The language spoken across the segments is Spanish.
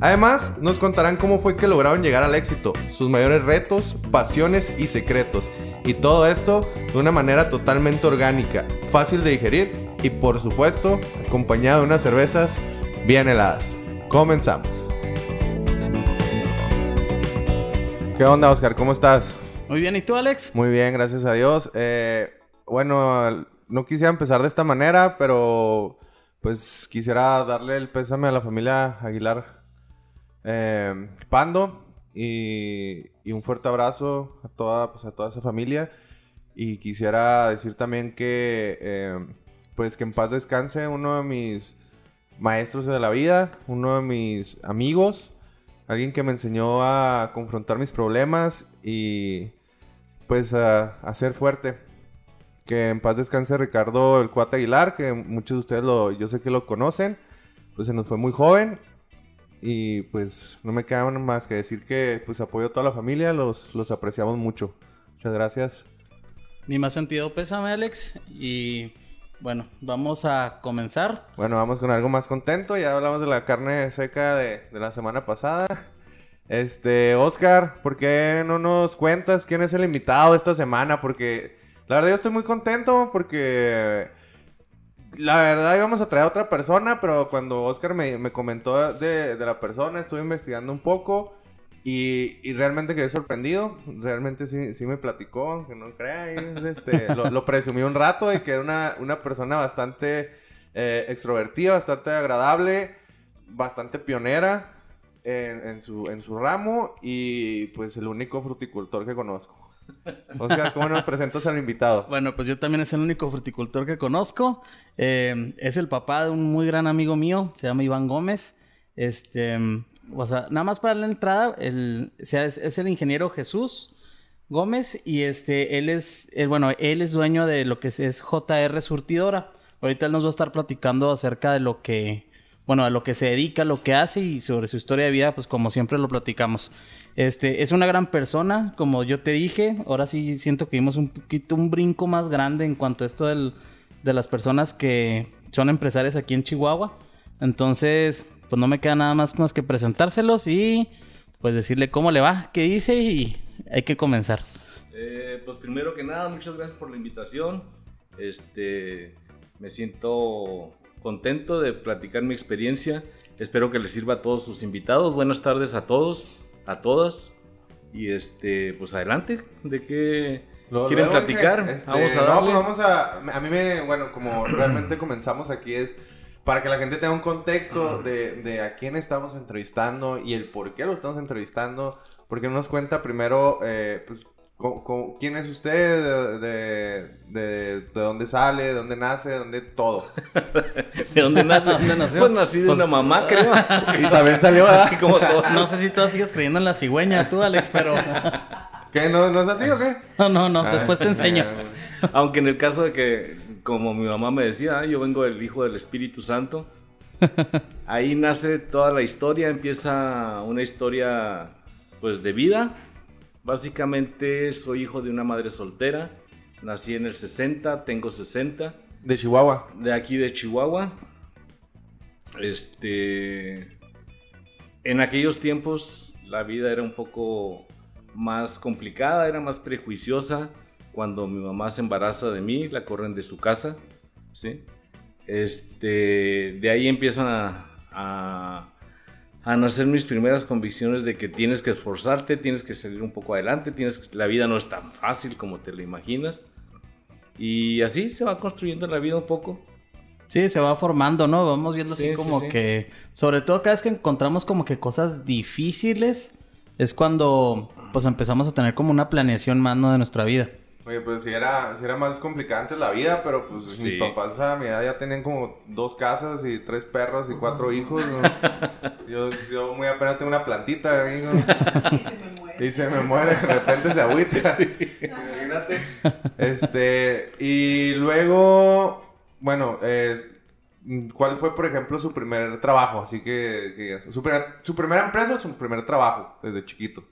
Además, nos contarán cómo fue que lograron llegar al éxito, sus mayores retos, pasiones y secretos. Y todo esto de una manera totalmente orgánica, fácil de digerir y por supuesto acompañado de unas cervezas bien heladas. Comenzamos. ¿Qué onda, Oscar? ¿Cómo estás? Muy bien, ¿y tú, Alex? Muy bien, gracias a Dios. Eh, bueno, no quisiera empezar de esta manera, pero pues quisiera darle el pésame a la familia Aguilar eh, Pando y, un fuerte abrazo a toda, pues, a toda esa familia. Y quisiera decir también que, eh, pues que en paz descanse uno de mis maestros de la vida, uno de mis amigos, alguien que me enseñó a confrontar mis problemas y pues a, ser fuerte. Que en paz descanse Ricardo el Cuate Aguilar, que muchos de ustedes lo, yo sé que lo conocen, pues se nos fue muy joven y pues no me queda más que decir que pues apoyo a toda la familia, los, los apreciamos mucho. Muchas gracias. Mi más sentido pésame, Alex, y bueno, vamos a comenzar. Bueno, vamos con algo más contento. Ya hablamos de la carne seca de, la semana pasada. Este, Oscar, ¿por qué no nos cuentas quién es el invitado esta semana? Porque la verdad yo estoy muy contento porque la verdad íbamos a traer a otra persona, pero cuando Oscar me, comentó de, la persona, estuve investigando un poco y, realmente quedé sorprendido. Realmente sí, me platicó, aunque no crea. Este, lo, presumí un rato de que era una, una persona bastante eh, extrovertida, bastante agradable, bastante pionera en, en, su, en su ramo y pues el único fruticultor que conozco. Oscar, ¿cómo nos presentas al invitado? Bueno, pues yo también es el único fruticultor que conozco. Eh, es el papá de un muy gran amigo mío, se llama Iván Gómez. Este, o sea, nada más para la entrada, el, es, el ingeniero Jesús Gómez y este, él es, bueno, él es dueño de lo que es, JR Surtidora. Ahorita él nos va a estar platicando acerca de lo que, bueno, a lo que se dedica, lo que hace y sobre su historia de vida, pues como siempre lo platicamos. Este, es una gran persona, como yo te dije. Ahora sí siento que dimos un poquito, un brinco más grande en cuanto a esto de las personas que son empresarias aquí en Chihuahua. Entonces, pues no me queda nada más, más que presentárselos y pues decirle cómo le va, qué dice y hay que comenzar. Eh, pues primero que nada, muchas gracias por la invitación. Este, me siento contento de platicar mi experiencia. Espero que les sirva a todos sus invitados. Buenas tardes a todos, a todas. Y este, pues adelante, ¿de qué quieren platicar? Este, vamos a darle. No, pues vamos a, a mí me, bueno, como realmente comenzamos aquí es para que la gente tenga un contexto de, a quién estamos entrevistando y el por qué lo estamos entrevistando. Porque nos cuenta primero, eh, pues, quién es usted, de, de, dónde sale, de dónde nace, de dónde todo. ¿De dónde nace? ¿Dónde nació? Pues nací de una pues, mamá, creo. y también salió así como todo. No sé si tú sigues creyendo en la cigüeña, tú, Alex, pero... ¿Qué? ¿No, ¿No es así o qué? No, no, no. Después te enseño. Aunque en el caso de que como mi mamá me decía, ah, yo vengo del Hijo del Espíritu Santo. Ahí nace toda la historia, empieza una historia pues de vida. Básicamente soy hijo de una madre soltera, nací en el 60, tengo 60. De Chihuahua. De aquí de Chihuahua. Este en aquellos tiempos la vida era un poco más complicada, era más prejuiciosa cuando mi mamá se embaraza de mí, la corren de su casa, ¿sí? Este, de ahí empiezan a, a, nacer mis primeras convicciones de que tienes que esforzarte, tienes que salir un poco adelante, tienes que, la vida no es tan fácil como te la imaginas. Y así se va construyendo la vida un poco. Sí, se va formando, ¿no? Vamos viendo así como que, sobre todo cada vez que encontramos como que cosas difíciles, es cuando pues empezamos a tener como una planeación más, ¿no? De nuestra vida. Oye, pues sí era, sí era más complicada antes la vida, pero pues Sí. mis papás a mi edad ya tenían como dos casas y tres perros y cuatro hijos. ¿no? yo, yo muy apenas tengo una plantita ahí, ¿no? Y se me muere. Y se me muere, de repente se agüita. Imagínate. Este, y luego, bueno, ¿cuál fue, por ejemplo, su primer trabajo? Así que, que su, primer- su primera empresa o su primer trabajo desde chiquito.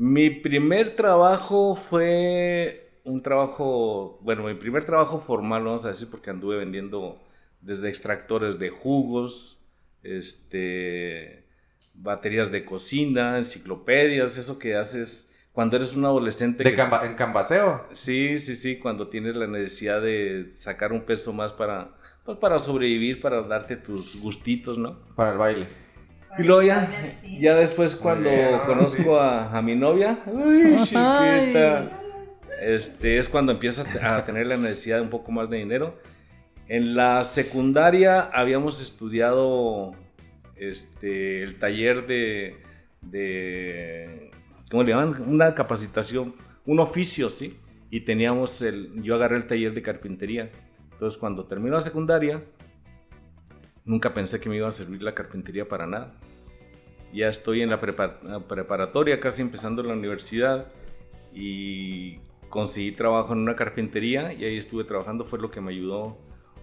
Mi primer trabajo fue un trabajo, bueno, mi primer trabajo formal, vamos a decir, porque anduve vendiendo desde extractores de jugos, este, baterías de cocina, enciclopedias, eso que haces cuando eres un adolescente. De que- camba- en Cambaseo. Sí, sí, sí, cuando tienes la necesidad de sacar un peso más para, pues, para sobrevivir, para darte tus gustitos, ¿no? Para el baile. Y luego ya, ya después cuando conozco Sí. a, a mi novia, uy, chiquita, este, es cuando empiezas a tener la necesidad de un poco más de dinero. En la secundaria habíamos estudiado este, el taller de, de, ¿cómo le llaman? Una capacitación, un oficio, ¿sí? Y teníamos el, yo agarré el taller de carpintería. Entonces cuando terminó la secundaria, Nunca pensé que me iba a servir la carpintería para nada. Ya estoy en la prepa- la preparatoria, casi empezando la universidad, y conseguí trabajo en una carpintería y ahí estuve trabajando, fue lo que me ayudó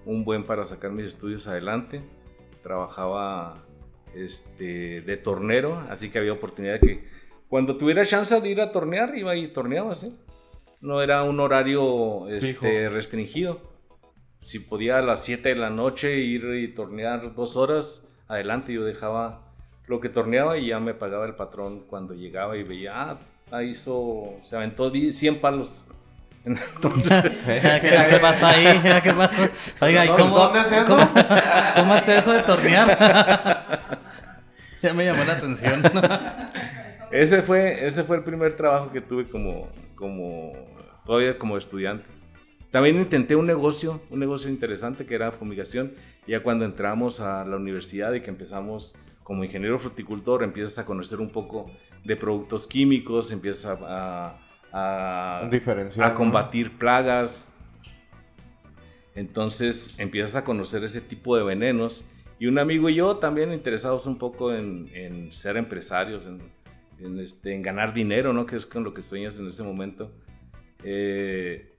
un buen para sacar mis estudios adelante. Trabajaba este, de tornero, así que había oportunidad de que cuando tuviera chance de ir a tornear, iba y torneaba, ¿sí? No era un horario este, restringido si podía a las 7 de la noche ir y tornear dos horas, adelante yo dejaba lo que torneaba y ya me pagaba el patrón cuando llegaba y veía, ah, ahí hizo, se aventó 10 100 palos. Entonces, ¿Qué, qué pasó ahí? ¿Qué pasó? Oiga, ¿y ¿Dónde- cómo, dónde es eso? ¿cómo, cómo está eso de tornear? ya me llamó la atención. ese fue, ese fue el primer trabajo que tuve como, como, todavía como estudiante. También intenté un negocio, un negocio interesante que era fumigación. Ya cuando entramos a la universidad y que empezamos como ingeniero fruticultor, empiezas a conocer un poco de productos químicos, empiezas a, a, a ¿no? combatir plagas. Entonces empiezas a conocer ese tipo de venenos. Y un amigo y yo también interesados un poco en, en ser empresarios, en, en, este, en ganar dinero, ¿no? Que es con lo que sueñas en ese momento. Eh,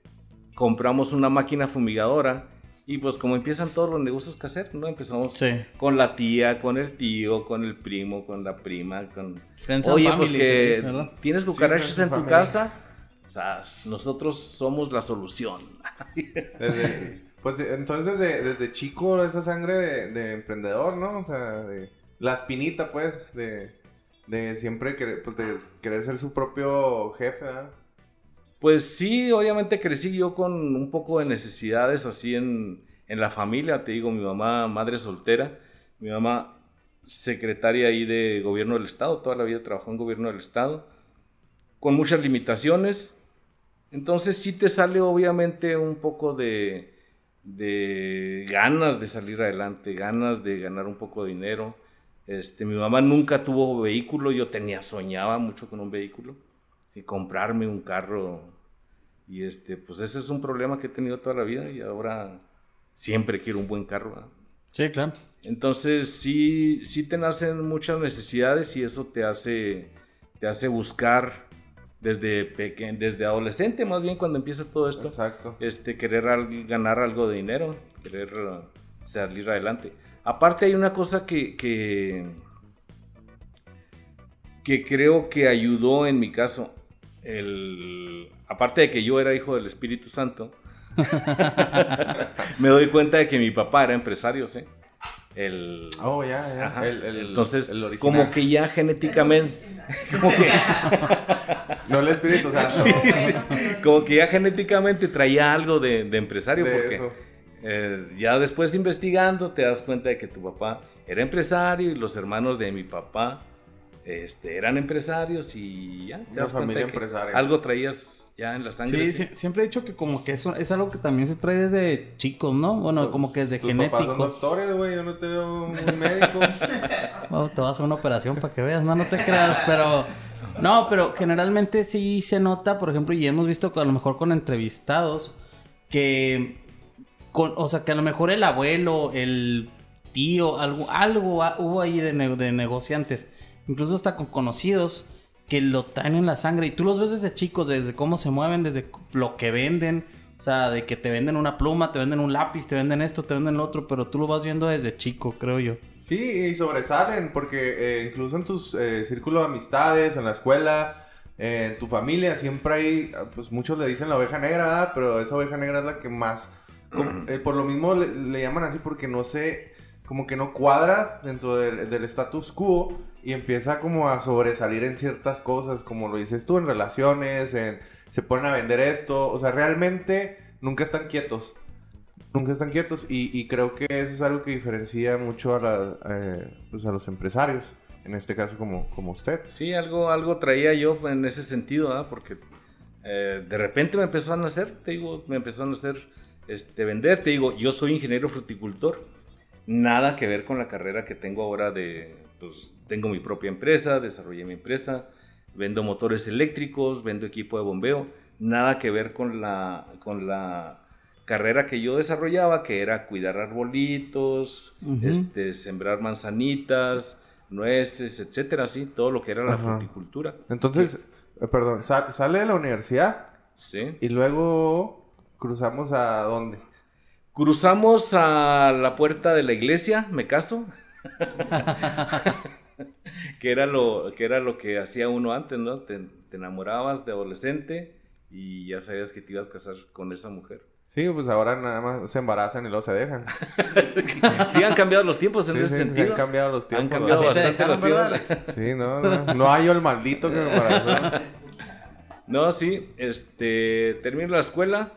compramos una máquina fumigadora y pues como empiezan todos los negocios que hacer, ¿no? Empezamos Sí. con la tía, con el tío, con el primo, con la prima, con... Friends Oye, pues que tienes cucarachas en tu family. casa, o sea, nosotros somos la solución. Desde- pues entonces desde, desde chico esa sangre de, de emprendedor, ¿no? O sea, de la espinita, pues, de, de siempre querer, pues, de querer ser su propio jefe, ¿verdad? Pues sí, obviamente crecí yo con un poco de necesidades así en, en la familia. Te digo, mi mamá, madre soltera, mi mamá secretaria ahí de gobierno del estado, toda la vida trabajó en gobierno del estado, con muchas limitaciones. Entonces sí te sale obviamente un poco de, de ganas de salir adelante, ganas de ganar un poco de dinero. Este, mi mamá nunca tuvo vehículo, yo tenía, soñaba mucho con un vehículo y comprarme un carro. Y este, pues ese es un problema que he tenido toda la vida y ahora siempre quiero un buen carro. ¿verdad? Sí, claro. Entonces sí, sí te nacen muchas necesidades y eso te hace, te hace buscar desde pequeño, desde adolescente más bien cuando empieza todo esto, Exacto. este, querer al- ganar algo de dinero, querer uh, salir adelante. Aparte hay una cosa que, que, que creo que ayudó en mi caso. El, aparte de que yo era hijo del Espíritu Santo, me doy cuenta de que mi papá era empresario, ¿sí? El, Oh, ya. El- el- Entonces, el como que ya genéticamente, como que, No el Espíritu Santo. sí, sí, como que ya genéticamente traía algo de, de empresario, de porque eh, ya después investigando te das cuenta de que tu papá era empresario y los hermanos de mi papá este, eran empresarios y ya. Una familia empresaria. Algo traías ya en la sangre. Sí, siempre he dicho que como que eso es algo que también se trae desde chicos, ¿no? Bueno, como que desde Tus papás son genético. doctores, güey. Yo no te veo muy médico. Oh, te vas a hacer una operación para que veas, no, no te creas, pero... No, pero generalmente sí se nota, por ejemplo, y hemos visto que a lo mejor con entrevistados, que... Con, o sea, que a lo mejor el abuelo, el tío, algo, algo hubo ahí de, ne- de negociantes, incluso hasta con conocidos, que lo traen en la sangre. Y tú los ves desde chicos, desde cómo se mueven, desde lo que venden. O sea, de que te venden una pluma, te venden un lápiz, te venden esto, te venden lo otro, pero tú lo vas viendo desde chico, creo yo. Sí, y sobresalen, porque eh, incluso en tus eh, círculos de amistades, en la escuela, eh, en tu familia, siempre hay, ah, pues muchos le dicen la oveja negra, ¿verdad? pero esa oveja negra es la que más, como- eh, por lo mismo le, le llaman así porque no sé, como que no cuadra dentro del, del status quo y empieza como a sobresalir en ciertas cosas, como lo dices tú, en relaciones, en, se ponen a vender esto, o sea, realmente nunca están quietos. Nunca están quietos y, y creo que eso es algo que diferencia mucho a, la- eh, pues a los empresarios, en este caso como, como usted. Sí, algo, algo traía yo en ese sentido, ¿ah? porque eh, de repente me empezó a nacer, te digo, me empezó a nacer este, vender, te digo, yo soy ingeniero fruticultor, nada que ver con la carrera que tengo ahora de, pues tengo mi propia empresa, desarrollé mi empresa, vendo motores eléctricos, vendo equipo de bombeo, nada que ver con la, con la carrera que yo desarrollaba, que era cuidar arbolitos, este, sembrar manzanitas, nueces, etcétera, sí, todo lo que era la Ajá. fruticultura. Entonces, eh, perdón, sal- sale de la universidad Sí. y luego cruzamos a dónde? Cruzamos a la puerta de la iglesia, me caso. que, era lo, que era lo que hacía uno antes, ¿no? Te, te enamorabas de adolescente y ya sabías que te ibas a casar con esa mujer. Sí, pues ahora nada más se embarazan y luego se dejan. Sí, han cambiado los tiempos en Sí, ese sí, se sentido. han cambiado los Han tiempos. cambiado te ¿verdad? bastante dejaron, los ¿verdad, tiempos. Sí, no, no, no hay el maldito que me embarazó. No, sí, este, termino la escuela.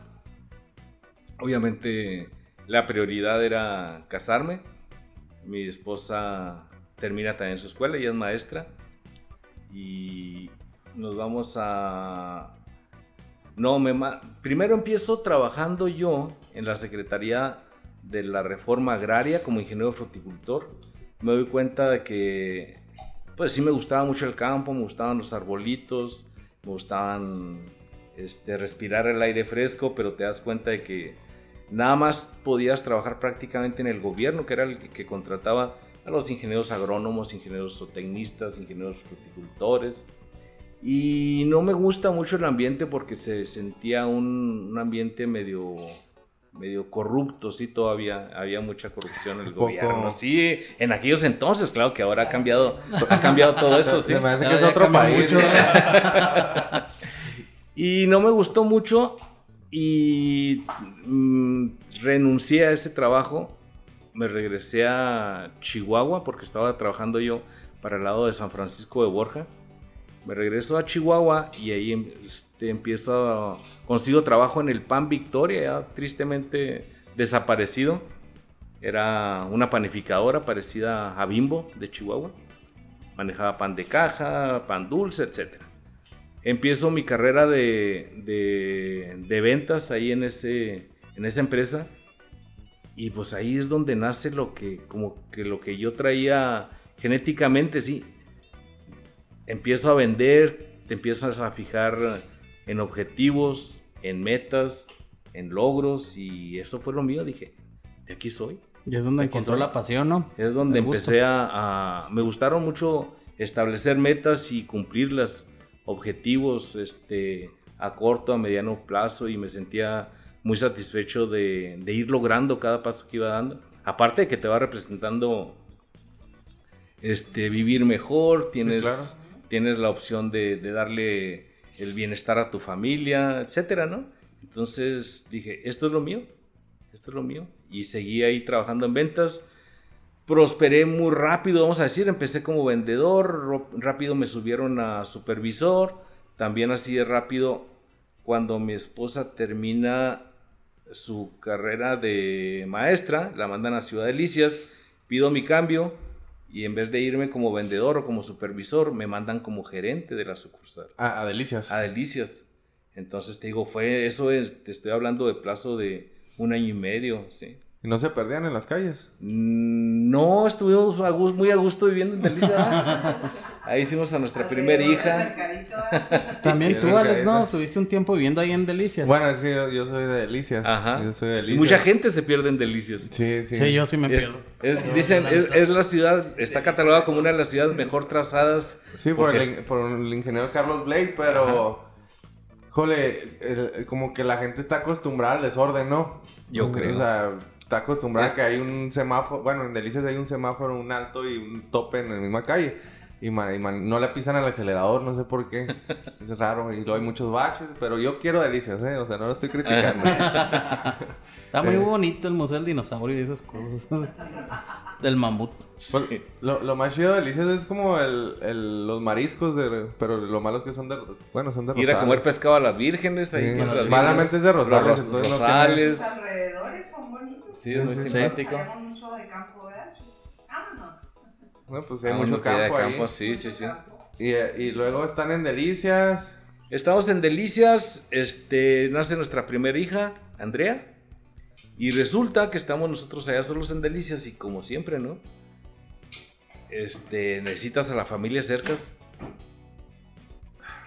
Obviamente la prioridad era casarme. Mi esposa termina también su escuela, ella es maestra. Y nos vamos a... No, me primero empiezo trabajando yo en la Secretaría de la Reforma Agraria como ingeniero fruticultor. Me doy cuenta de que, pues sí me gustaba mucho el campo, me gustaban los arbolitos, me gustaban este, respirar el aire fresco, pero te das cuenta de que nada más podías trabajar prácticamente en el gobierno, que era el que contrataba a los ingenieros agrónomos, ingenieros zootecnistas, ingenieros fruticultores. Y no me gusta mucho el ambiente porque se sentía un, un ambiente medio, medio corrupto, sí, todavía había mucha corrupción en el Poco. gobierno. Sí, en aquellos entonces, claro que ahora ha cambiado, ha cambiado todo eso, sí. Se me hace que Ya- es otro país. ¿no? Y no me gustó mucho y mm, renuncié a ese trabajo. Me regresé a Chihuahua porque estaba trabajando yo para el lado de San Francisco de Borja. Me regreso a Chihuahua y ahí em- este, empiezo a... Consigo trabajo en el PAN Victoria, ya tristemente desaparecido. Era una panificadora parecida a Bimbo de Chihuahua. Manejaba pan de caja, pan dulce, etcétera empiezo mi carrera de, de- de ventas ahí en, ese, en esa empresa. Y pues ahí es donde nace lo que, como que lo que yo traía genéticamente, sí. Empiezo a vender, te empiezas a fijar en objetivos, en metas, en logros, y eso fue lo mío. Dije, de aquí soy. Y es donde encontró soy. la pasión, ¿no? Es donde El empecé a, a- Me gustaron mucho establecer metas y cumplirlas, objetivos este, a corto, a mediano plazo y me sentía muy satisfecho de, de ir logrando cada paso que iba dando. Aparte de que te va representando este, vivir mejor, tienes, claro. tienes la opción de, de darle el bienestar a tu familia, etcétera, ¿no? Entonces dije, esto es lo mío, esto es lo mío. Y seguí ahí trabajando en ventas. Prosperé muy rápido, vamos a decir, empecé como vendedor, rápido me subieron a supervisor, también así de rápido cuando mi esposa termina su carrera de maestra, la mandan a Ciudad Delicias, pido mi cambio y en vez de irme como vendedor o como supervisor, me mandan como gerente de la sucursal. Ah, a Delicias. A Delicias. Entonces te digo, fue eso, es, te estoy hablando de plazo de un año y medio, ¿sí? ¿Y no se perdían en las calles? Mm, No, estuvimos a muy a gusto viviendo en Delicias. Ahí hicimos a nuestra primera hija. También Sí, tú, Alex. ¿no? Estuviste un tiempo viviendo ahí en Delicias. Bueno, es que yo, yo soy de Delicias. Ajá. Yo soy de Y Delicias. mucha gente se pierde en Delicias. Sí, sí. Sí, yo sí me Es- pierdo. es- dicen, es, es la ciudad, está catalogada como una de las ciudades mejor trazadas. Sí, por el, por el ingeniero Carlos Blake, pero... Jole, el- el- como que la gente está acostumbrada al desorden, ¿no? Yo creo. O sea, está acostumbrada Es- a que hay un semáforo... Bueno, en Delicias hay un semáforo, un alto y un tope en la misma calle. Y, man- y man- no le pisan al acelerador, no sé por qué. Es raro. Y luego hay muchos baches. Pero yo quiero Delicias, ¿eh? O sea, no lo estoy criticando. Está muy Eh. bonito el Museo del Dinosaurio y esas cosas. del mamut. Pues, lo, lo más chido de Delicias es como el, el- los mariscos, de, pero lo malo es que son de... Bueno, son de Ir a comer Rosales. pescado a las vírgenes. Ahí Sí, con las malamente es de Rosales, los entonces no Rosales. Los alrededores son bonitos. Sí, es muy Sí. simpático. Salemos mucho de campo, ¿verdad? Vámonos. Pues hay Ah, mucho campo ahí. sí, sí, sí. y luego están en Delicias. Estamos en Delicias, este, nace nuestra primera hija, Andrea, y resulta que estamos nosotros allá solos en Delicias y como siempre, ¿no? Este, necesitas a la familia cercas.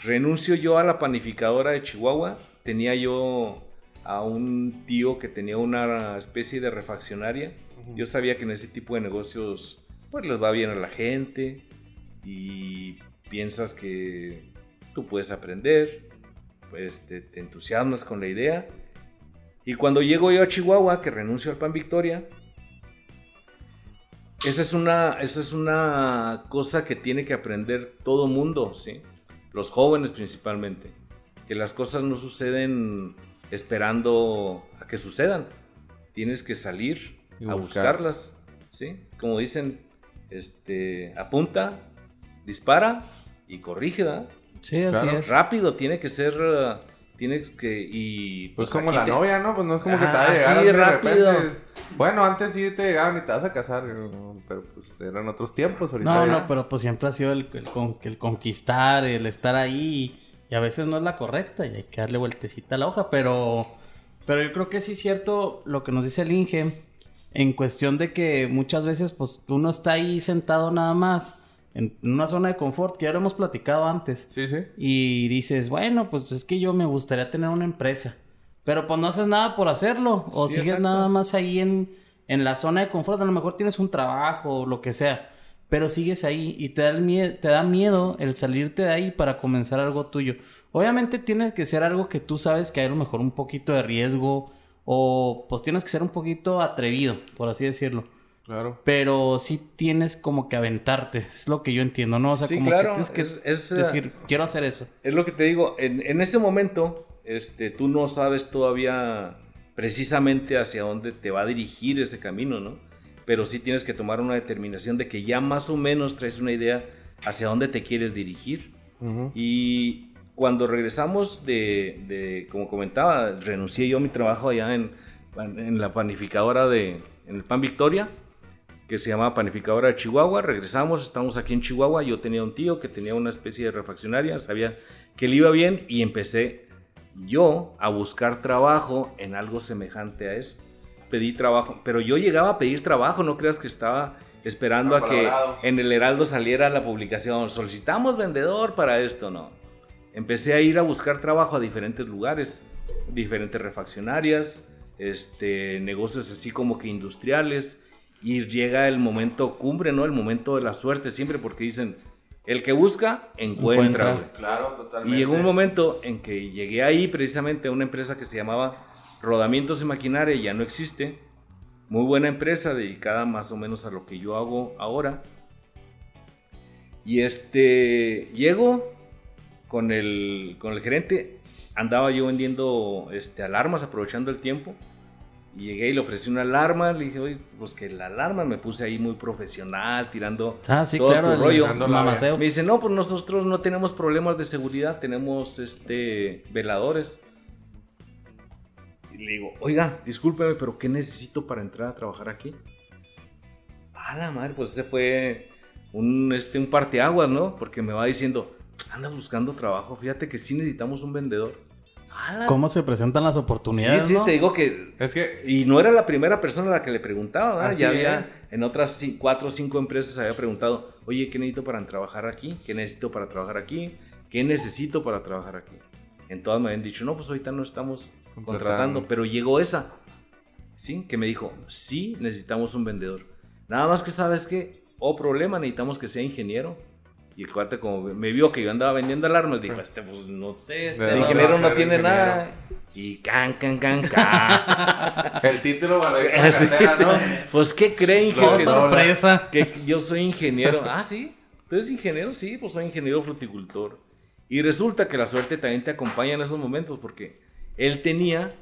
Renuncio yo a la panificadora de Chihuahua, tenía yo a un tío que tenía una especie de refaccionaria. Yo sabía que en ese tipo de negocios pues les va bien a la gente y piensas que tú puedes aprender, pues te, te entusiasmas con la idea. Y cuando llego yo a Chihuahua, que renuncio al Pan Victoria, esa es una, esa es una cosa que tiene que aprender todo mundo, ¿sí? Los jóvenes principalmente. Que las cosas no suceden esperando a que sucedan. Tienes que salir Y a buscar. buscarlas, ¿sí? Como dicen, este, apunta, dispara y corrige, ¿verdad? Sí, así Claro, es. Rápido, tiene que ser, uh, tiene que, y... Pues, como aquí la te- novia, ¿no? Pues no es como que te va a llegar así, así de rápido. repente. Bueno, antes sí te llegaban y te vas a casar. Pero pues eran otros tiempos. Ahorita No, ya- no, pero pues siempre ha sido el, el con- el conquistar, el estar ahí. Y a veces no es la correcta y hay que darle vueltecita a la hoja. Pero, pero yo creo que sí es cierto lo que nos dice el Inge. En cuestión de que muchas veces pues uno está ahí sentado nada más. En una zona de confort que ya lo hemos platicado antes. Sí, sí. Y dices, bueno, pues es que yo me gustaría tener una empresa. Pero pues no haces nada por hacerlo. O Sí, sigues exacto. nada más ahí en, en la zona de confort. A lo mejor tienes un trabajo o lo que sea. Pero sigues ahí y te da, el mie- te da miedo el salirte de ahí para comenzar algo tuyo. Obviamente tiene que ser algo que tú sabes que hay a lo mejor un poquito de riesgo. O pues tienes que ser un poquito atrevido, por así decirlo. Claro. Pero sí tienes como que aventarte. Es lo que yo entiendo, ¿no? O sea, Sí, como claro, que tienes que es- es, uh, decir, quiero hacer eso. Es lo que te digo, en, en ese momento, este, tú no sabes todavía precisamente hacia dónde te va a dirigir ese camino, ¿no? Pero sí tienes que tomar una determinación de que ya más o menos traes una idea hacia dónde te quieres dirigir. Y cuando regresamos de, de, como comentaba, renuncié yo a mi trabajo allá en, en la panificadora de, en el Pan Victoria, que se llamaba Panificadora de Chihuahua. Regresamos, estamos aquí en Chihuahua. Yo tenía un tío que tenía una especie de refaccionaria, sabía que le iba bien y empecé yo a buscar trabajo en algo semejante a eso. Pedí trabajo, pero yo llegaba a pedir trabajo, no creas que estaba esperando a que en el Heraldo saliera la publicación, solicitamos vendedor para esto, no. Empecé a ir a buscar trabajo a diferentes lugares, diferentes refaccionarias, este, negocios así como que industriales, y llega el momento cumbre, ¿no? El momento de la suerte siempre, porque dicen, el que busca, encuentra. Encuentra. Claro, Y totalmente. llegó un momento en que llegué ahí precisamente a una empresa que se llamaba Rodamientos y Maquinaria, ya no existe. Muy buena empresa dedicada más o menos a lo que yo hago ahora. Y este, llego con el, con el gerente, andaba yo vendiendo este, alarmas, aprovechando el tiempo. Y llegué y le ofrecí una alarma, le dije, oye, pues que la alarma me puse ahí muy profesional, tirando Ah, sí, todo claro. tu el rollo. Me dice, no, pues nosotros no tenemos problemas de seguridad, tenemos este veladores. Y le digo, oiga, discúlpeme, pero ¿qué necesito para entrar a trabajar aquí? A la madre, pues ese fue un, este, un parteaguas, ¿no? Porque me va diciendo, andas buscando trabajo, fíjate que sí necesitamos un vendedor. ¿Cómo se presentan las Sí, oportunidades, sí, no? te digo que... Es que Y no era la primera persona a la que le preguntaba, ¿verdad? Ya había es. en otras cuatro o cinco empresas había preguntado, oye, ¿qué necesito para trabajar aquí? ¿Qué necesito para trabajar aquí? ¿Qué necesito para trabajar aquí? En todas me habían dicho, no, pues ahorita no estamos Contratando. contratando, pero llegó esa, ¿sí? Que me dijo, sí, necesitamos un vendedor. Nada más que sabes que, oh problema, necesitamos que sea ingeniero. Y el cuate como me vio que yo andaba vendiendo alarmas, dijo, este pues no... El no ingeniero no tiene ingeniero. nada. Y can, can, can, can. el título para la Sí. cartera, ¿no? Pues, ¿qué creen, ¡Oh, ingeniero? sorpresa! Que yo soy ingeniero. Ah, sí. ¿Tú eres ingeniero? Sí, pues soy ingeniero fruticultor. Y resulta que la suerte también te acompaña en esos momentos porque él tenía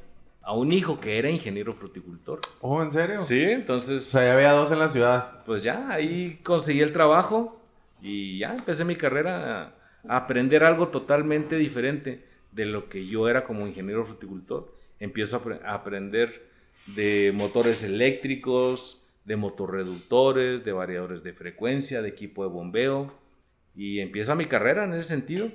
a un hijo que era ingeniero fruticultor. Oh, ¿en serio? Sí, O entonces, sea, ya había dos en la ciudad. pues ya ahí conseguí el trabajo y ya empecé mi carrera a, aprender algo totalmente diferente de lo que yo era como ingeniero fruticultor. Empiezo a, apre- a aprender de motores eléctricos, de motorreductores, de variadores de frecuencia, de equipo de bombeo y empieza mi carrera en ese sentido.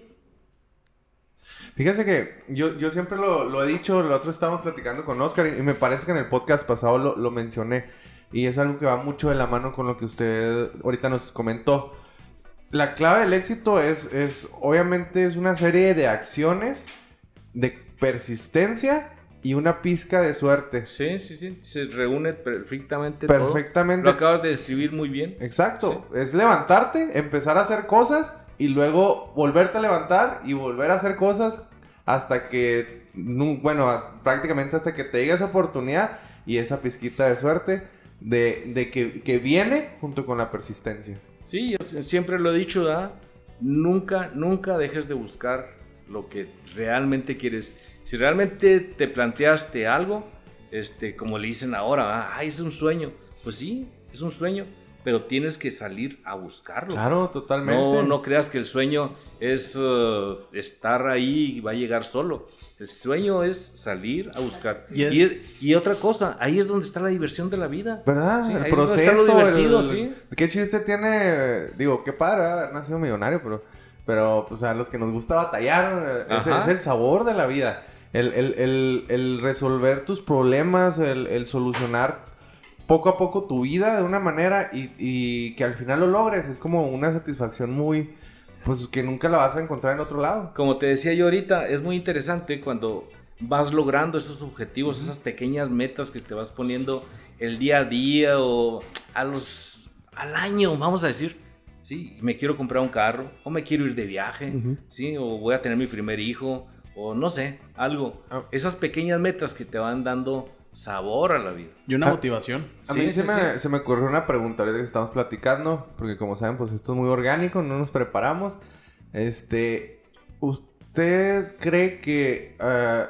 Fíjese que yo, yo siempre lo, lo he dicho, el otro estábamos platicando con Oscar y me parece que en el podcast pasado lo, lo mencioné y es algo que va mucho de la mano con lo que usted ahorita nos comentó. La clave del éxito es, es obviamente es una serie de acciones, de persistencia y una pizca de suerte. Sí, sí, sí, se reúne perfectamente todo. Perfectamente. Lo acabas de describir muy bien. Exacto, es levantarte, empezar a hacer cosas y luego volverte a levantar y volver a hacer cosas hasta que, bueno, prácticamente hasta que te llegue esa oportunidad y esa pizquita de suerte de, de que, que viene junto con la persistencia. Sí, yo siempre lo he dicho, ¿verdad? Nunca, nunca dejes de buscar lo que realmente quieres. Si realmente te planteaste algo, este, como le dicen ahora. "Ay, es un sueño. Pues sí, es un sueño, pero tienes que salir a buscarlo. Claro, totalmente. No, no creas que el sueño es eh, estar ahí y va a llegar solo. El sueño es salir a buscar. Y es- Y, y otra cosa, ahí es donde está la diversión de la vida. ¿Verdad? Sí, el ahí es donde está proceso. lo divertido, el- sí. ¿Qué chiste tiene? Digo, qué padre haber nacido millonario, pero, pero pues a los que nos gusta batallar, eh, ese es el sabor de la vida. El, el- el- el resolver tus problemas, el, el solucionar poco a poco tu vida de una manera y, y que al final lo logres. Es como una satisfacción muy, pues que nunca la vas a encontrar en otro lado. Como te decía yo ahorita, es muy interesante cuando vas logrando esos objetivos, esas pequeñas metas que te vas poniendo el día a día o a los al año, vamos a decir. Sí, me quiero comprar un carro o me quiero ir de viaje, sí, o voy a tener mi primer hijo o no sé, algo. Ah. Esas pequeñas metas que te van dando sabor a la vida. Y una Ah. motivación. A Sí, mí se, sí, me, sí. se me ocurrió una pregunta ahorita que estamos platicando, porque como saben, pues esto es muy orgánico, no nos preparamos. Este, ¿usted cree que eh,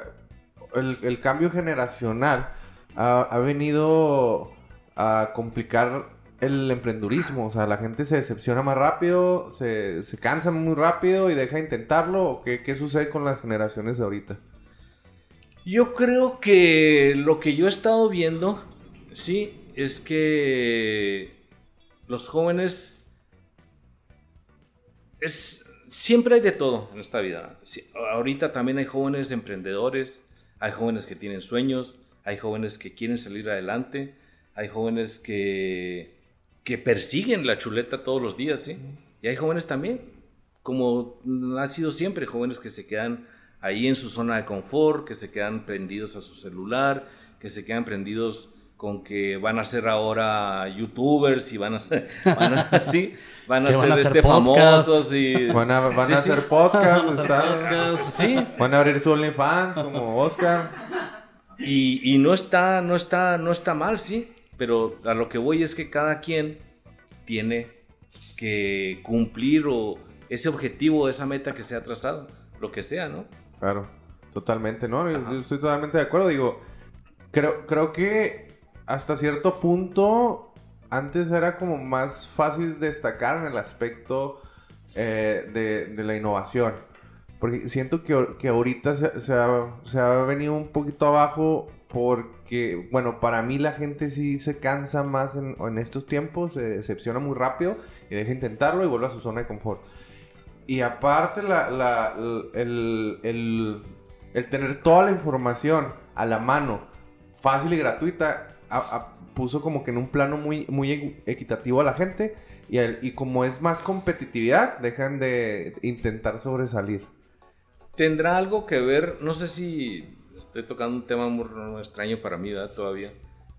el, el cambio generacional ha, ha venido a complicar el emprendurismo? O sea, la gente se decepciona más rápido, se, se cansa muy rápido y deja de intentarlo. ¿O qué, qué sucede con las generaciones de ahorita? Yo creo que lo que yo he estado viendo, sí, es que los jóvenes es siempre hay de todo en esta vida. Ahorita también hay jóvenes emprendedores, hay jóvenes que tienen sueños, hay jóvenes que quieren salir adelante, hay jóvenes que que persiguen la chuleta todos los días, ¿sí? Y hay jóvenes también, como ha sido siempre, jóvenes que se quedan ahí en su zona de confort, que se quedan prendidos a su celular, que se quedan prendidos con que van a ser ahora youtubers y van a ser, van a, sí, van a ser, van a hacer este, famosos y... Van a, van Sí, a sí. hacer podcasts, Van a podcast. Sí, van a abrir su OnlyFans como Oscar. Y, y no está, no está, no está mal, sí. Pero a lo que voy es que cada quien tiene que cumplir o ese objetivo, esa meta que se ha trazado, lo que sea, ¿no? Claro, totalmente, ¿no? Yo- Ajá. estoy totalmente de acuerdo. Digo, creo, creo que hasta cierto punto antes era como más fácil destacar en el aspecto eh, de, de la innovación. Porque siento que, que ahorita se, se ha, se ha venido un poquito abajo porque, bueno, para mí la gente sí se cansa más en, en estos tiempos, se decepciona muy rápido y deja intentarlo y vuelve a su zona de confort. Y aparte, la, la- el, el- el tener toda la información a la mano, fácil y gratuita, a- a- puso como que en un plano muy, muy equ- equitativo a la gente. Y, el- y como es más competitividad, dejan de intentar sobresalir. ¿Tendrá algo que ver? No sé si estoy tocando un tema muy extraño para mí, ¿verdad? Todavía.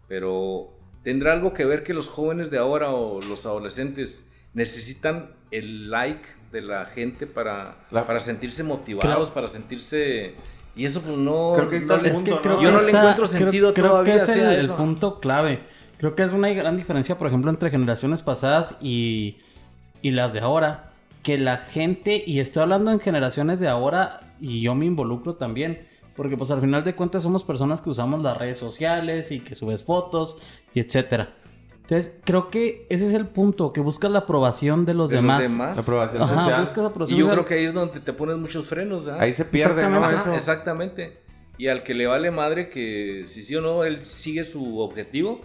Pero ¿tendrá algo que ver que los jóvenes de ahora o los adolescentes necesitan el like de la gente para, La- para sentirse motivados, para sentirse... Y eso pues no... Creo que está no el le- punto, ¿no? Yo no le está- encuentro creo- sentido creo, todavía que es el, el punto clave. Creo que es una gran diferencia, por ejemplo, entre generaciones pasadas y, y las de ahora. Que la gente, y estoy hablando en generaciones de ahora, y yo me involucro también, porque pues al final de cuentas somos personas que usamos las redes sociales y que subes fotos y etcétera. Entonces, creo que ese es el punto, que buscas la aprobación de los De los demás. demás. La aprobación Ajá, social. buscas Y aprobación yo social. creo que ahí es donde te pones muchos frenos, ¿verdad? Ahí se pierde, ¿no? Exactamente. Ajá, Eso. exactamente. Y al que le vale madre que si sí o no, él sigue su objetivo,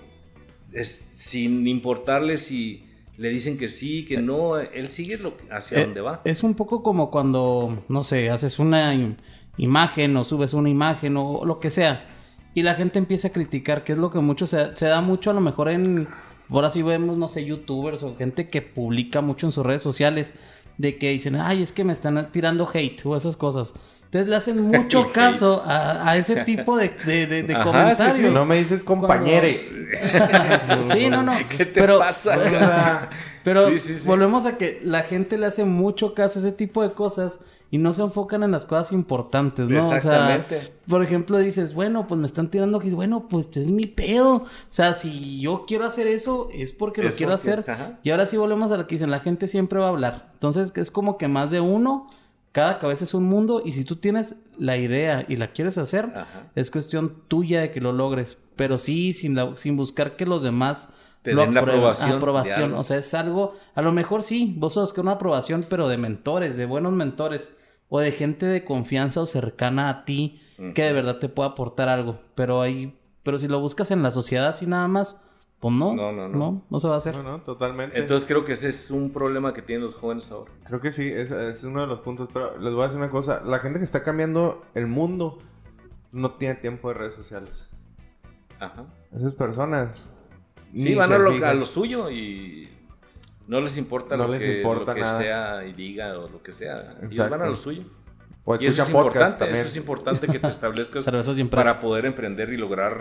es, sin importarle si le dicen que sí, que no, él sigue lo, hacia Eh, donde va. Es un poco como cuando, no sé, haces una im- imagen o subes una imagen o lo que sea. Y la gente empieza a criticar, que es lo que mucho se, se da mucho a lo mejor en... Ahora sí vemos, no sé, youtubers o gente que publica mucho en sus redes sociales. De que dicen, ay, es que me están tirando hate o esas cosas. Entonces le hacen mucho caso a, a ese tipo de, de- de- de Ajá, sí, comentarios. sí. No me dices compañere. sí, no, no. ¿Qué te pero, pasa? Pero sí. volvemos a que la gente le hace mucho caso a ese tipo de cosas y no se enfocan en las cosas importantes, ¿no? Exactamente. O sea, por ejemplo, dices, bueno, pues me están tirando hate. Bueno, pues es mi pedo. O sea, si yo quiero hacer eso, es porque lo quiero porque- hacer. ajá. Y ahora sí volvemos a lo que dicen, la gente siempre va a hablar. Entonces, es como que más de uno, cada cabeza es un mundo y si tú tienes la idea y la quieres hacer, Ajá. es cuestión tuya de que lo logres. Pero sí, sin, la- sin buscar que los demás Te lo den la aprobación Aprobación. O sea, es algo, a lo mejor sí, vos sos que una aprobación, pero de mentores, de buenos mentores. O de gente de confianza o cercana a ti que de verdad te pueda aportar algo. Pero ahí, pero si lo buscas en la sociedad así nada más, pues no. No, no, no. No, no se va a hacer. no, no, totalmente. Entonces creo que ese es un problema que tienen los jóvenes ahora. Creo que sí, es, es uno de los puntos. Pero les voy a decir una cosa. La gente que está cambiando el mundo no tiene tiempo de redes sociales. Ajá. Esas personas. Sí, van a lo, fijan. a lo suyo y no les importa No lo, les que, importa lo que sea sea y diga o lo que sea. Ellos van a lo suyo. O Y eso es importante, también. eso es importante que te establezcas para poder emprender y lograr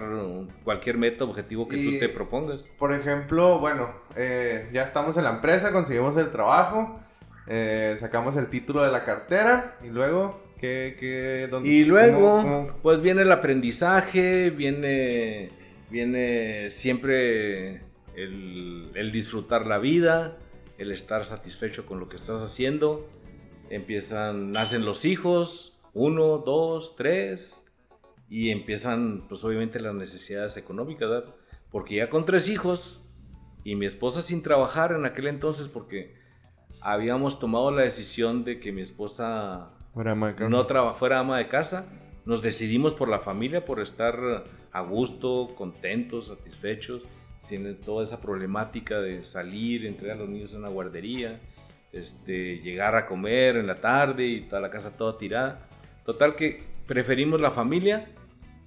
cualquier meta, objetivo que Y- tú te propongas. Por ejemplo, bueno, eh, ya estamos en la empresa, conseguimos el trabajo, eh, sacamos el título de la cartera y luego, ¿qué, qué, dónde- Y luego, cómo- cómo- pues viene el aprendizaje, viene, viene siempre el, el disfrutar la vida, el estar satisfecho con lo que estás haciendo. Empiezan, nacen los hijos, uno, dos, tres, y empiezan, pues obviamente las necesidades económicas, ¿verdad? Porque ya con tres hijos y mi esposa sin trabajar en aquel entonces, porque habíamos tomado la decisión de que mi esposa Fuera de marca. no fuera ama de casa, nos decidimos por la familia, por estar a gusto, contentos, satisfechos, sin toda esa problemática de salir, entregar a los niños a una guardería, este, llegar a comer en la tarde y toda la casa toda tirada. Total que preferimos la familia,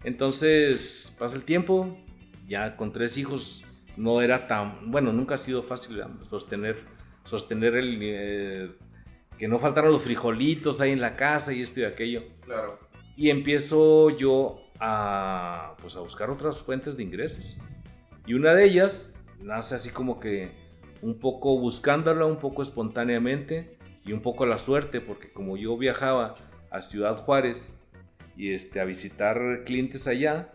entonces pasa el tiempo, ya con tres hijos no era tan, bueno, nunca ha sido fácil sostener, sostener el... eh, que no faltaran los frijolitos ahí en la casa y esto y aquello. Claro. Y empiezo yo a, pues, a buscar otras fuentes de ingresos. Y una de ellas nace así como que un poco buscándola, un poco espontáneamente y un poco a la suerte, porque como yo viajaba a Ciudad Juárez y este, a visitar clientes allá,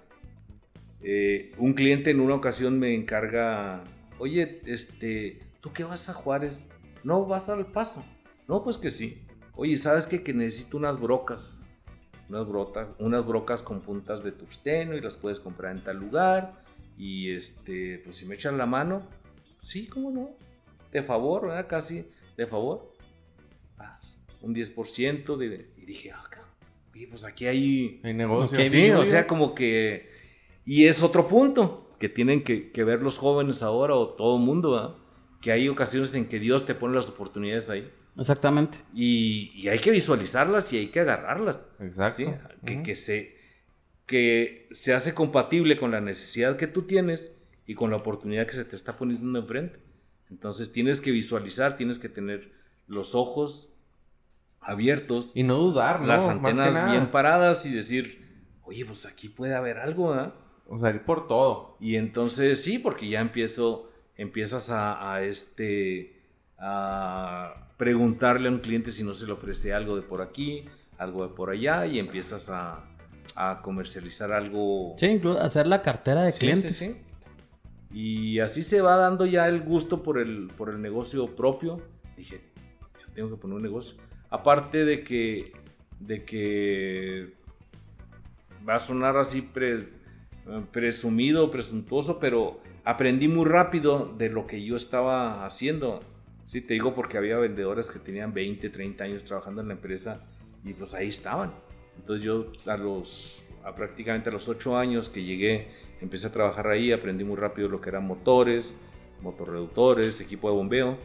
eh, un cliente en una ocasión me encarga, oye, este, ¿tú qué vas a Juárez? No, vas al paso. No, pues que sí. Oye, ¿sabes qué? Que necesito unas brocas. Unas, brota- unas brocas con puntas de tungsteno y las puedes comprar en tal lugar. Y este, pues si me echan la mano, sí, cómo no. De favor, ¿verdad? Casi de favor. Un 10% de... Y dije, ah, oye, pues aquí hay... Hay negocio. Ok, Sí, o sea, como que Y es otro punto que tienen que, que ver los jóvenes ahora o todo el mundo, ¿verdad? que hay ocasiones en que Dios te pone las oportunidades ahí. Exactamente. Y, y hay que visualizarlas y hay que agarrarlas. Exacto. ¿sí? Que, se, que se hace compatible con la necesidad que tú tienes y con la oportunidad que se te está poniendo enfrente. Entonces tienes que visualizar, tienes que tener los ojos abiertos, Y no dudar, ¿no? las antenas bien paradas y decir, oye, pues aquí puede haber algo, ¿ah? O sea, ir por todo. Y entonces sí, porque ya empiezo, empiezas a, a, este, a preguntarle a un cliente si no se le ofrece algo de por aquí, algo de por allá, y empiezas a, a comercializar algo. Sí, incluso hacer la cartera de Sí, clientes. sí, sí. Y así se va dando ya el gusto por el, por el negocio propio. Dije, yo tengo que poner un negocio. Aparte de que, de que va a sonar así pre- presumido, presuntuoso, pero aprendí muy rápido de lo que yo estaba haciendo. Sí, te digo porque había vendedores que tenían 20, 30 años trabajando en la empresa y pues ahí estaban. Entonces yo a los, a prácticamente a los 8 años que llegué, empecé a trabajar ahí, aprendí muy rápido lo que eran motores, motorreductores, equipo de bombeo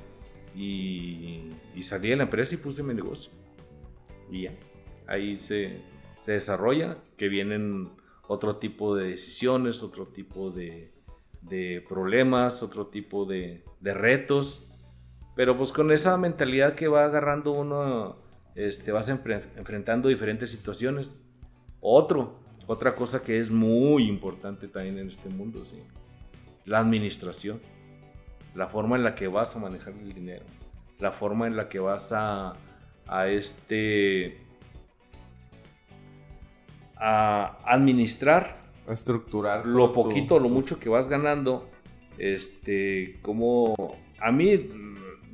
y, y salí de la empresa y puse mi negocio. Y ya, ahí se, se desarrolla, que vienen otro tipo de decisiones, otro tipo de, de problemas, otro tipo de, de retos. Pero pues con esa mentalidad que va agarrando uno, este, vas enfre- enfrentando diferentes situaciones. Otro, otra cosa que es muy importante también en este mundo, ¿sí? La administración. La forma en la que vas a manejar el dinero. La forma en la que vas a, a este a administrar A estructurar lo tu- poquito o lo mucho que vas ganando, este, como a mí,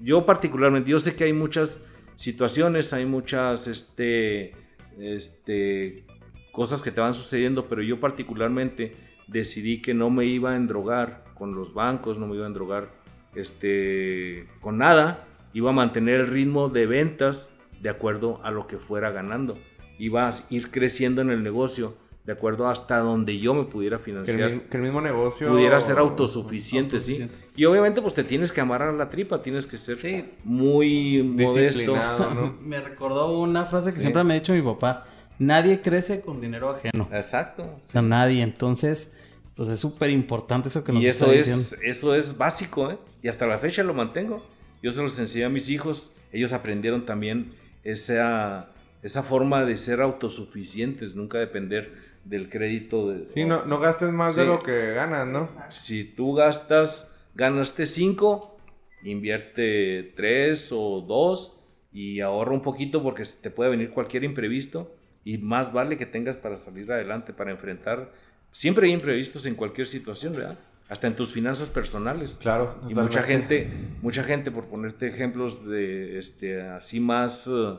yo particularmente, yo sé que hay muchas situaciones, hay muchas, este, este, cosas que te van sucediendo, pero yo particularmente decidí que no me iba a endrogar con los bancos, no me iba a endrogar, este, con nada, iba a mantener el ritmo de ventas de acuerdo a lo que fuera ganando, iba a ir creciendo en el negocio de acuerdo hasta donde yo me pudiera Que el, financiar que el mismo negocio... pudiera ser autosuficiente, Autosuficiente. ¿sí? Y obviamente pues te tienes que amarrar a la tripa, tienes que ser Sí. muy modesto. Disciplinado, ¿no? Me recordó una frase que Sí. siempre me ha dicho mi papá. Nadie crece con dinero ajeno. Exacto. O sea, nadie. Entonces, pues es súper importante eso que nos Y está eso diciendo. es, eso es básico, ¿eh? Y hasta la fecha lo mantengo. Yo se los enseñé a mis hijos, ellos aprendieron también esa, esa forma de ser autosuficientes, nunca depender del crédito. De, Sí, no, no gastes más de lo que ganas, ¿no? Si tú gastas, ganaste 5, invierte 3 o 2 y ahorra un poquito porque te puede venir cualquier imprevisto y más vale que tengas para salir adelante, para enfrentar. Siempre hay imprevistos en cualquier situación, ¿verdad? Hasta en tus finanzas personales. Claro. Y mucha gente, mucha gente, por ponerte ejemplos de este así más, eh,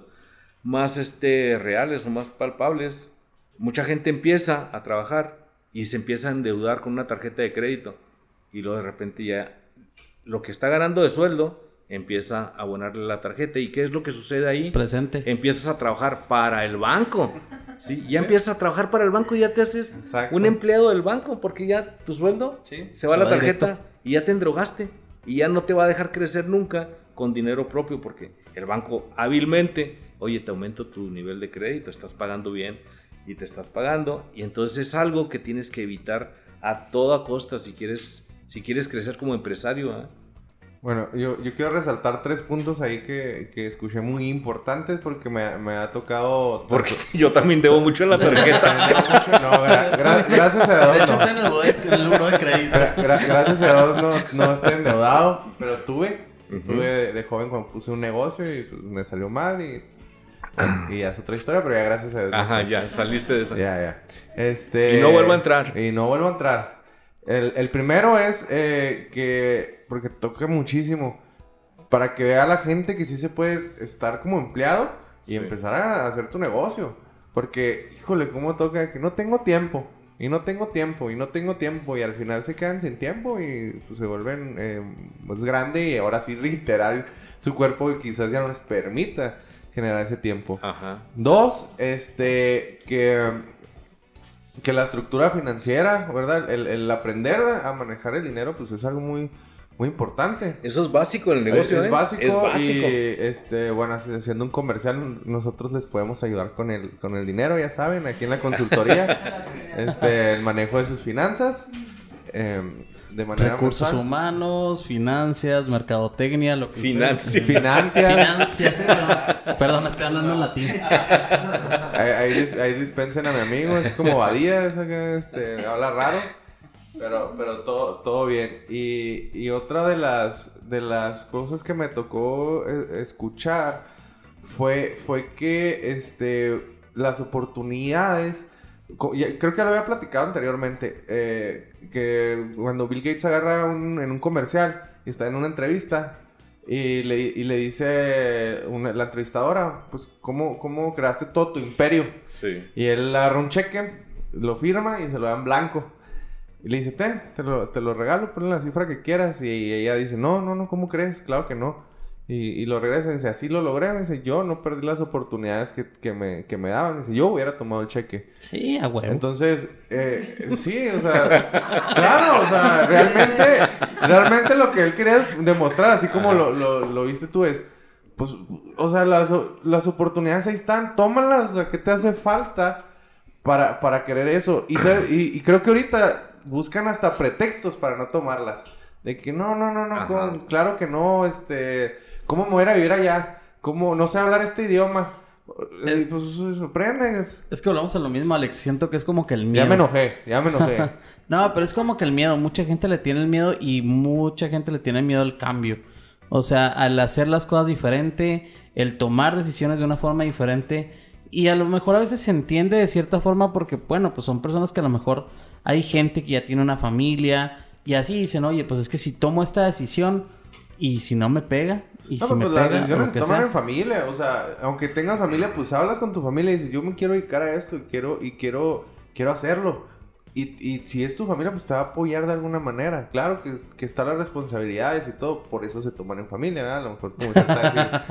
más este, reales o más palpables, mucha gente empieza a trabajar y se empieza a endeudar con una tarjeta de crédito. Y luego de repente ya lo que está ganando de sueldo empieza a abonarle la tarjeta. ¿Y qué es lo que sucede ahí? Presente. Empiezas a trabajar para el banco. ¿sí? Ya empiezas a trabajar para el banco y ya te haces Exacto. un empleado del banco porque ya tu sueldo Sí, se va la tarjeta directo. y ya te endrogaste y ya no te va a dejar crecer nunca con dinero propio porque el banco hábilmente, oye, te aumento tu nivel de crédito, estás pagando bien y te estás pagando y entonces es algo que tienes que evitar a toda costa si quieres si quieres crecer como empresario. ¿ah? Bueno, yo, yo quiero resaltar tres puntos ahí que, que escuché muy importantes porque me, me ha tocado... Porque yo también debo mucho en la tarjeta. No, gra- gra- gracias a De Dios hecho, no. está en el, buro de, en el buro de crédito. Gra- gra- gracias a Dios no, no estoy endeudado, pero estuve. Ujú. Estuve de, de joven cuando puse un negocio y pues, me salió mal y, y ya es otra historia, pero ya gracias a Dios. Ajá, ya, saliste de esa. Ya, ya. Este... Y no vuelvo a entrar. Y no vuelvo a entrar. El, el primero es eh, que, porque toca muchísimo, para que vea la gente que sí se puede estar como empleado y Sí. empezar a hacer tu negocio. Porque, híjole, cómo toca que no tengo tiempo. Y no tengo tiempo, y no tengo tiempo, y al final se quedan sin tiempo y pues, se vuelven eh, más grande y ahora sí literal su cuerpo quizás ya no les permita generar ese tiempo. Ajá. Dos, este, que que la estructura financiera, ¿verdad? El, el aprender a manejar el dinero, pues es algo muy, muy importante. Eso es básico en el negocio, es, ¿eh? básico, Es básico. Y, este, bueno, haciendo un comercial, nosotros les podemos ayudar con el, con el dinero, ya saben, aquí en la consultoría. este, el manejo de sus finanzas. em, de manera Recursos mensual. humanos, finanzas, mercadotecnia, lo que Financia. Finanzas. Financias. perdón. Perdón, estoy hablando en latín. ahí, ahí dis- ahí dispensen a mi amigo, es como Badía, es acá, este, habla raro. Pero, pero todo, todo bien. Y, y otra de las, de las cosas que me tocó eh, escuchar fue, fue que este, las oportunidades, creo que lo había platicado anteriormente, eh, que cuando Bill Gates agarra un- en un comercial y está en una entrevista y le, y le dice una- la entrevistadora, pues, ¿cómo, ¿cómo creaste todo tu imperio? Sí. Y él agarra un cheque, lo firma y se lo da en blanco. Y le dice, ten, te lo, te lo regalo, ponle la cifra que quieras. Y ella dice, no, no, no, ¿cómo crees? Claro que no. Y, y lo regresa y dice, así lo logré. Me dice, yo no perdí las oportunidades que, que me, que me daban. Dice, yo hubiera tomado el cheque. Sí, a huevo. Entonces, eh, sí, o sea, claro, o sea, realmente, realmente lo que él quería demostrar, así como lo, lo, lo viste tú, es, pues, o sea, las, las oportunidades ahí están, tómalas, o sea, ¿qué te hace falta para, para querer eso? Y, y, y creo que ahorita buscan hasta pretextos para no tomarlas. De que no, no, no, no, con- claro que no, este, ¿cómo me voy a ir a vivir allá? ¿Cómo no sé hablar este idioma? Eh, pues sorprende, es- Es que volvamos a lo mismo, Alex. Siento que es como que el miedo. ya me enojé, ya me enojé. No, pero es como que el miedo. Mucha gente le tiene el miedo y mucha gente le tiene miedo al cambio. O sea, al hacer las cosas diferente, el tomar decisiones de una forma diferente. Y a lo mejor a veces se entiende de cierta forma porque, bueno, pues son personas que a lo mejor hay gente que ya tiene una familia y así dicen, oye, pues es que si tomo esta decisión y si no me pega y No, si pero me pues las pega, decisiones se toman sea. en familia, o sea, aunque tengas familia, pues hablas con tu familia y dices, yo me quiero dedicar a esto y quiero, y quiero, quiero hacerlo. Y, y si es tu familia, pues te va a apoyar de alguna manera. Claro que, que están las responsabilidades y todo, por eso se toman en familia, ¿verdad? A lo mejor como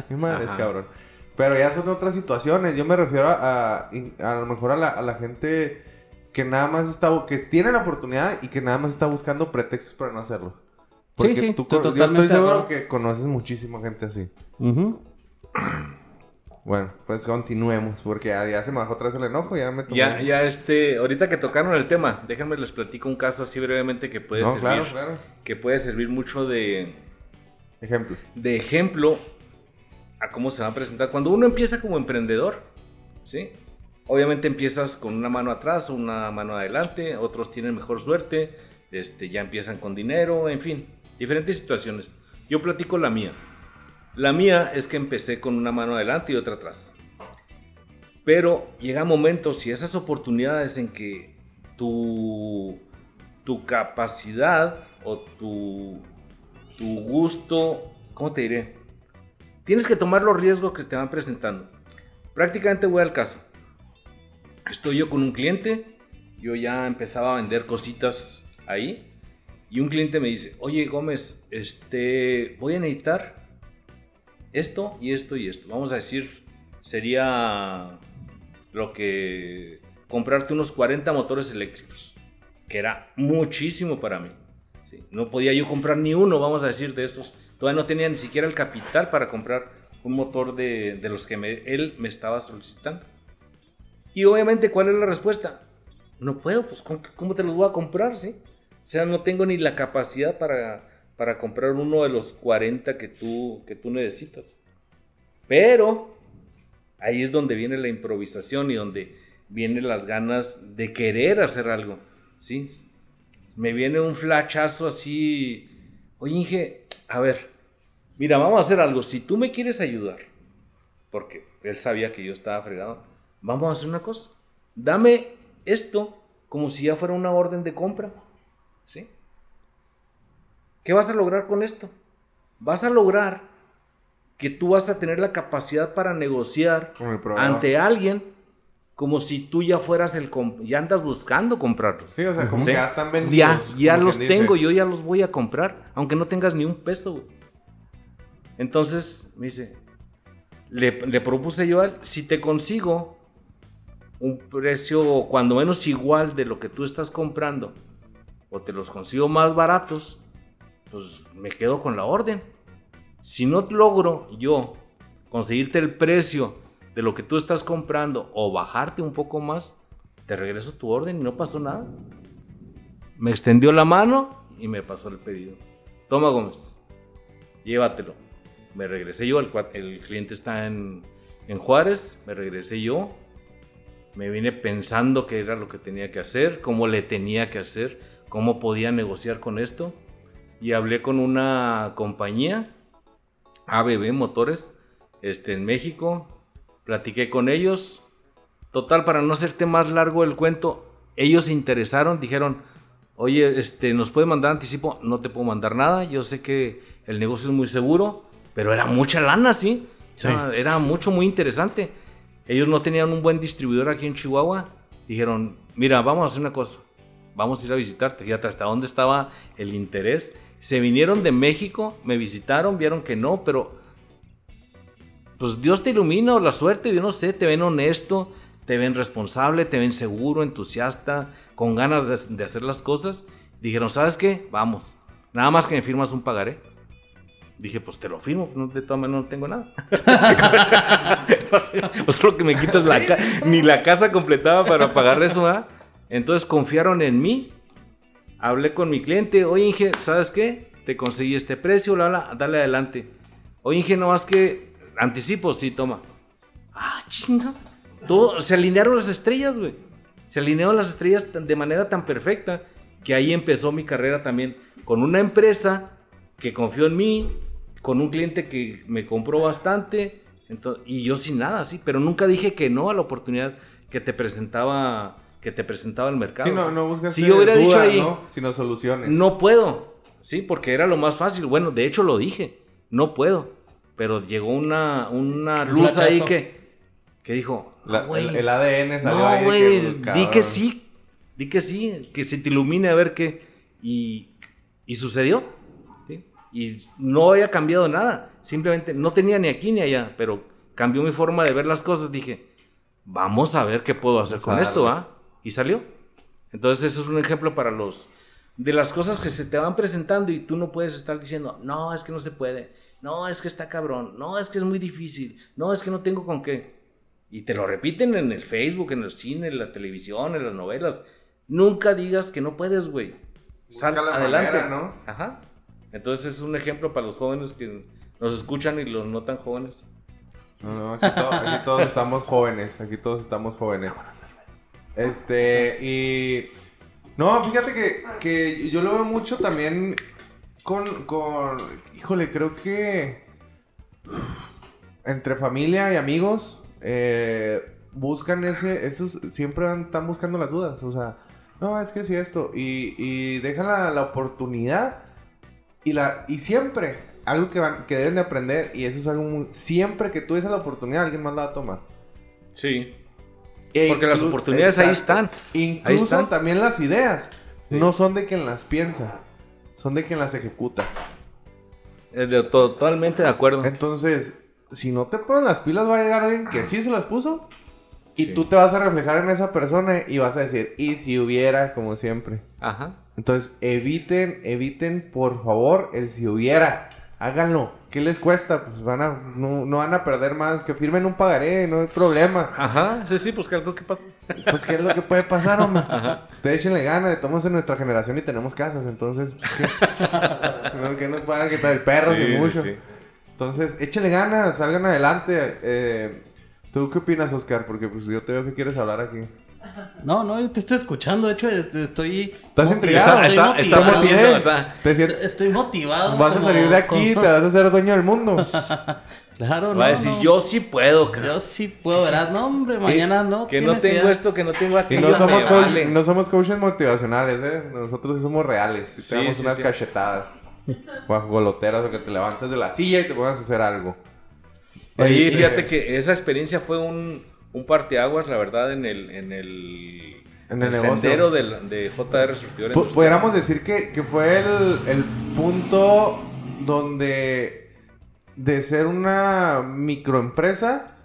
mi madre es cabrón. Pero ya son otras situaciones. Yo me refiero a, a, a lo mejor a la, a la gente que nada más está, que tiene la oportunidad y que nada más está buscando pretextos para no hacerlo. Porque sí, tú, estoy yo totalmente estoy seguro que conoces muchísima gente así. Ujú. Bueno, pues continuemos, porque ya, ya se me bajó otra vez el enojo, ya me tomé... Ya, ya, este, ahorita que tocaron el tema, déjenme les platico un caso así brevemente que puede no, servir, claro, claro. que puede servir mucho de, Ejemplo. de ejemplo a cómo se va a presentar. Cuando uno empieza como emprendedor, ¿sí? Obviamente empiezas con una mano atrás, una mano adelante, otros tienen mejor suerte, este, ya empiezan con dinero, en fin, diferentes situaciones. Yo platico la mía. La mía es que empecé con una mano adelante y otra atrás. Pero llega momentos y esas oportunidades en que tu, tu capacidad o tu, tu gusto, ¿cómo te diré? Tienes que tomar los riesgos que te van presentando. Prácticamente voy al caso. Estoy yo con un cliente, yo ya empezaba a vender cositas ahí y un cliente me dice, oye Gómez, este, voy a necesitar esto y esto y esto. Vamos a decir, sería lo que comprarte unos 40 motores eléctricos, que era muchísimo para mí. No podía yo comprar ni uno, vamos a decir, de esos. Todavía no tenía ni siquiera el capital para comprar un motor de, de los que él me estaba solicitando. Y obviamente, ¿cuál es la respuesta? No puedo, pues ¿cómo, cómo te los voy a comprar? ¿sí? O sea, no tengo ni la capacidad para, para comprar uno de los 40 que tú, que tú necesitas. Pero ahí es donde viene la improvisación y donde vienen las ganas de querer hacer algo. ¿sí? Me viene un flachazo así. Oye, Inge, a ver, mira, vamos a hacer algo. Si tú me quieres ayudar, porque él sabía que yo estaba fregado, vamos a hacer una cosa. Dame esto como si ya fuera una orden de compra. ¿Sí? ¿Qué vas a lograr con esto? Vas a lograr que tú vas a tener la capacidad para negociar ante alguien como si tú ya fueras el... ya andas buscando comprarlos. Sí, o sea, como ¿Sí? que ya están vendidos. Ya, los dice. tengo, yo ya los voy a comprar, aunque no tengas ni un peso. güey. Entonces, me dice, le, le propuse yo a él, si te consigo un precio cuando menos igual de lo que tú estás comprando o te los consigo más baratos, pues me quedo con la orden. Si no logro yo conseguirte el precio de lo que tú estás comprando o bajarte un poco más, te regreso tu orden y no pasó nada. Me extendió la mano y me pasó el pedido. Toma Gómez, llévatelo. Me regresé yo, el, el cliente está en, en Juárez, me regresé yo, me vine pensando qué era lo que tenía que hacer, cómo le tenía que hacer, cómo podía negociar con esto. Y hablé con una compañía, ABB Motores, este, en México. Platiqué con ellos. Total, para no hacerte más largo el cuento, ellos se interesaron, dijeron, oye, este, ¿nos puede mandar anticipo? No te puedo mandar nada, yo sé que el negocio es muy seguro, pero era mucha lana, ¿sí? Sí. Era, era mucho, muy interesante. Ellos no tenían un buen distribuidor aquí en Chihuahua. Dijeron, mira, vamos a hacer una cosa. Vamos a ir a visitarte. Fíjate hasta dónde estaba el interés. Se vinieron de México, me visitaron, vieron que no, pero pues Dios te ilumina o la suerte, yo no sé, te ven honesto, te ven responsable, te ven seguro, entusiasta, con ganas de, de hacer las cosas. Dijeron, ¿sabes qué? Vamos. Nada más que me firmas un pagaré. Dije, pues te lo firmo, no, de todas maneras no tengo nada. pues solo que me quitas la ni la casa completaba para pagar eso, ¿verdad? Entonces confiaron en mí. Hablé con mi cliente, oye Inge, ¿sabes qué? Te conseguí este precio, bla, dale adelante. Oye Inge, no más que anticipo, sí, toma. Ah, chinga. Todo, se alinearon las estrellas, güey. Se alinearon las estrellas de manera tan perfecta que ahí empezó mi carrera también con una empresa que confió en mí, con un cliente que me compró bastante, ento- y yo sin nada, sí, pero nunca dije que no a la oportunidad que te presentaba que te presentaba el mercado. Sí, no, no buscas Si yo hubiera dicho ahí, ¿no? Sino soluciones. no puedo, sí, porque era lo más fácil. Bueno, de hecho lo dije, no puedo, pero llegó una, una Un luz ahí que, que dijo, La- "Ah, güey, el, el ADN salió no, ahí. güey, que, di que sí, di que sí, que se te ilumine a ver qué. Y, y sucedió. ¿sí? Y no había cambiado nada. Simplemente no tenía ni aquí ni allá, pero cambió mi forma de ver las cosas. Dije, vamos a ver qué puedo hacer Vamos con esto. ¿ah? Y salió. Entonces, eso es un ejemplo para los. De las cosas que se te van presentando y tú no puedes estar diciendo, no, es que no se puede. No, es que está cabrón. No, es que es muy difícil. No, es que no tengo con qué. Y te lo repiten en el Facebook, en el cine, en la televisión, en las novelas. Nunca digas que no puedes, güey. Sal la adelante. manera, ¿no? Ajá. Entonces es un ejemplo para los jóvenes que nos escuchan y los no tan jóvenes. No, no, aquí, aquí todos estamos jóvenes. Aquí todos estamos jóvenes. Este, y. No, fíjate que, que yo lo veo mucho también con, con. Híjole, creo que. Entre familia y amigos. eh, buscan ese. Esos siempre están buscando las dudas. O sea, no, es que sí, esto. Y, y dejan la, la oportunidad. Y, la, y siempre, algo que, van, que deben de aprender, y eso es algo muy... Siempre que tú la oportunidad, alguien más la va a tomar. Sí. E Porque las oportunidades ahí están. Incluso Ahí están. también las ideas. Sí. No son de quien las piensa, son de quien las ejecuta. Eh, de- totalmente de acuerdo. Entonces, si no te pones las pilas, va a llegar alguien que sí se las puso. Y Sí. tú te vas a reflejar en esa persona y vas a decir, y si hubiera, como siempre. Ajá. Entonces, eviten, eviten, por favor, el si hubiera. Háganlo. ¿Qué les cuesta? Pues van a, no, no van a perder más. Que firmen un pagaré, no hay problema. Ajá. Sí, sí, pues que algo que pasa. Pues, ¿qué es lo que puede pasar, hombre? Ustedes échenle gana. Estamos en nuestra generación y tenemos casas. Entonces, pues, ¿qué? No, que nos van a quitar el perro Sí, y mucho. sí. Entonces, échenle ganas, salgan adelante. Eh, ¿Tú qué opinas, Oscar? Porque pues yo te veo que quieres hablar aquí. No, no, yo te estoy escuchando. De hecho, est- estoy. ¿Estás motivado, intrigado? estoy Está, está motivado. está. Te Estoy motivado. Vas a salir de aquí, como- te vas a ser dueño del mundo. Claro, no. Va a decir, no. yo sí puedo, cara. Yo sí puedo, ¿verdad? No, hombre, mañana no. que no tengo idea. esto, que no tengo Y aquello. no somos, me coach- vale. no somos coaches motivacionales, ¿eh? Nosotros sí somos reales. Y te Sí, damos sí, unas sí. cachetadas. Bajo goloteras o que te levantes de la silla y te pongas a hacer algo. Sí, fíjate que esa experiencia fue un, un parteaguas, la verdad, en el, en el, En el sendero del- de JR Surtidor. Pudiéramos decir que, que fue el, el punto donde de ser una microempresa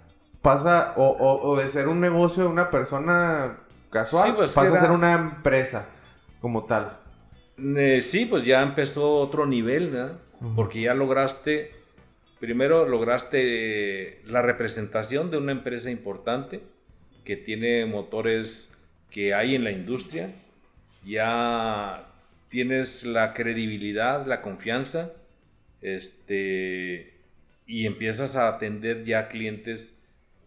pasa, o, o- o de ser un negocio de una persona casual, Sí, pues, pasa a ser una empresa como tal. Eh, sí, pues ya empezó otro nivel, ¿verdad? Porque ya lograste, primero lograste la representación de una empresa importante que tiene motores que hay en la industria. Ya tienes la credibilidad, la confianza, este, y empiezas a atender ya clientes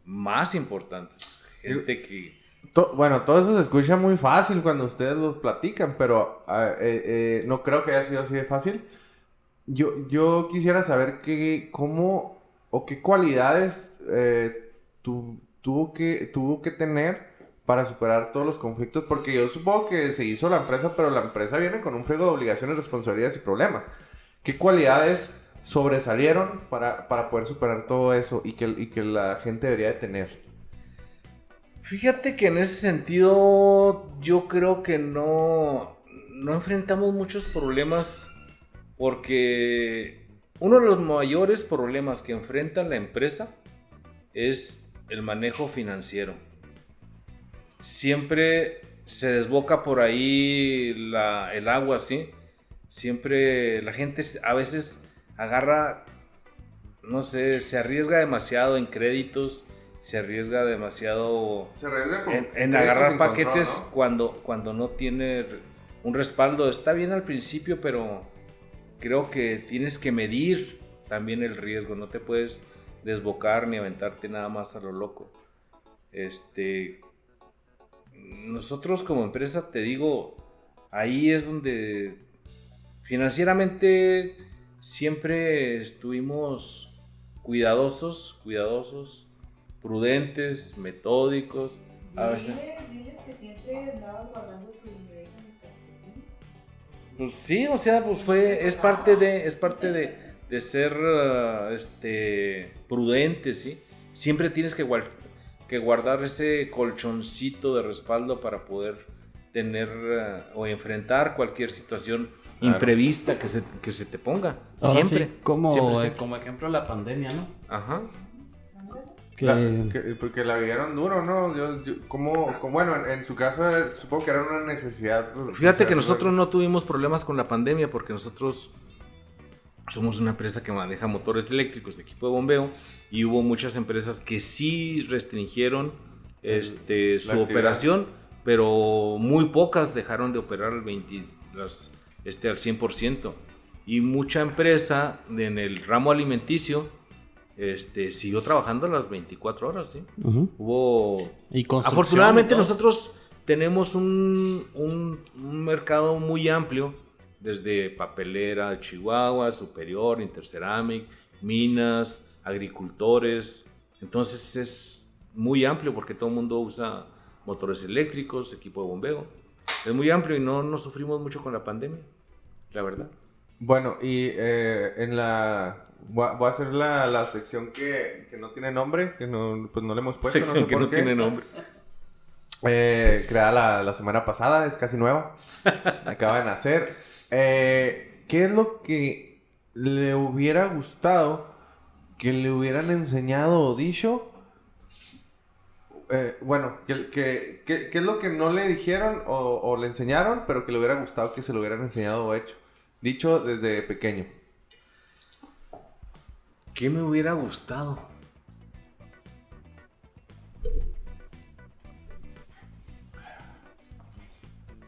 más importantes. Gente que... To- bueno, todo eso se escucha muy fácil cuando ustedes los platican, pero ah, eh, eh, no creo que haya sido así de fácil. Yo, yo quisiera saber qué, cómo o qué cualidades eh, tu- tuvo, que, tuvo que tener para superar todos los conflictos, porque yo supongo que se hizo la empresa, pero la empresa viene con un friego de obligaciones, responsabilidades y problemas. ¿Qué cualidades sobresalieron para, para poder superar todo eso y que, y que la gente debería de tener? Fíjate que en ese sentido yo creo que no, no enfrentamos muchos problemas porque uno de los mayores problemas que enfrenta la empresa es el manejo financiero. Siempre se desboca por ahí la- el agua, ¿sí? Siempre la gente a veces agarra, no sé, se arriesga demasiado en créditos, se arriesga demasiado Se arriesga con en, agarrar control, paquetes ¿no? cuando, cuando no tiene un respaldo. Está bien al principio, pero creo que tienes que medir también el riesgo. No te puedes desbocar ni aventarte nada más a lo loco. Este, nosotros como empresa, te digo, ahí es donde financieramente siempre estuvimos cuidadosos, cuidadosos, prudentes, metódicos. A veces, Diles, diles que siempre andabas guardando tu pues sí, o sea, pues fue, es parte de, es parte de, de ser, ah, este, prudente, sí. Siempre tienes que, guar- que guardar ese colchoncito de respaldo para poder tener ah, o enfrentar cualquier situación Claro. imprevista que se, que se te ponga. Ahora siempre. sí, como, siempre, eh, siempre. como ejemplo la pandemia, ¿no? Ajá. Que, La- que- porque la vivieron duro, ¿no? Yo, yo- como, como- bueno, en, en su caso eh, supongo que era una necesidad. pues, Fíjate que nosotros no tuvimos problemas con la pandemia porque nosotros somos una empresa que maneja motores eléctricos de equipo de bombeo y hubo muchas empresas que sí restringieron este, su actividad. operación, pero muy pocas dejaron de operar al, 20 las- este, al 100%. Y mucha empresa en el ramo alimenticio este, siguió trabajando las 24 horas. ¿sí? Hubo Y Afortunadamente y nosotros tenemos un, un- un mercado muy amplio, desde papelera, Chihuahua, Superior, Interceramic, minas, agricultores. Entonces es muy amplio porque todo el mundo usa motores eléctricos, equipo de bombeo. Es muy amplio y no, no sufrimos mucho con la pandemia, la verdad. Bueno, y eh, en la. Voy a, hacer la, la sección que, que no tiene nombre, que no, pues no le hemos puesto. Sección sé que por no qué. tiene nombre. Eh, creada la, la semana pasada, es casi nueva. Acaba de nacer. Eh, ¿Qué es lo que le hubiera gustado que le hubieran enseñado o dicho? Eh, bueno, que, que, que- ¿qué es lo que no le dijeron o, o le enseñaron, pero que le hubiera gustado que se lo hubieran enseñado o hecho? Dicho desde pequeño. ¿Qué me hubiera gustado?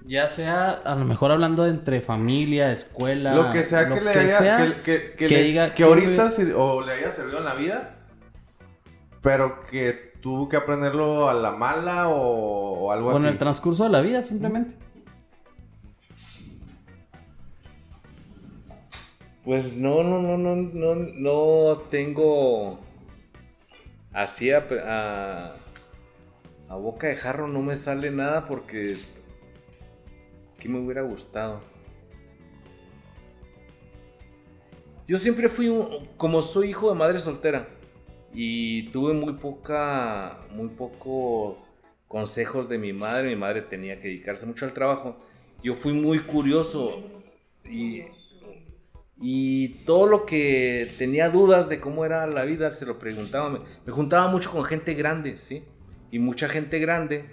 Ya sea, a lo mejor hablando de entre familia, escuela. Lo que sea que le haya, sea, que, que, que que les- diga que ahorita me- sir- o le haya servido en la vida, pero que tuvo que aprenderlo a la mala o, o algo Con así. el transcurso de la vida, simplemente. Pues no, no, no, no, no, no tengo así a, a, a boca de jarro no me sale nada porque ¿qué me hubiera gustado? Yo siempre fui un, como soy hijo de madre soltera y tuve muy poca, muy pocos consejos de mi madre. Mi madre tenía que dedicarse mucho al trabajo. Yo fui muy curioso y y todo lo que tenía dudas de cómo era la vida se lo preguntaba. Me, me juntaba mucho con gente grande, ¿sí? Y mucha gente grande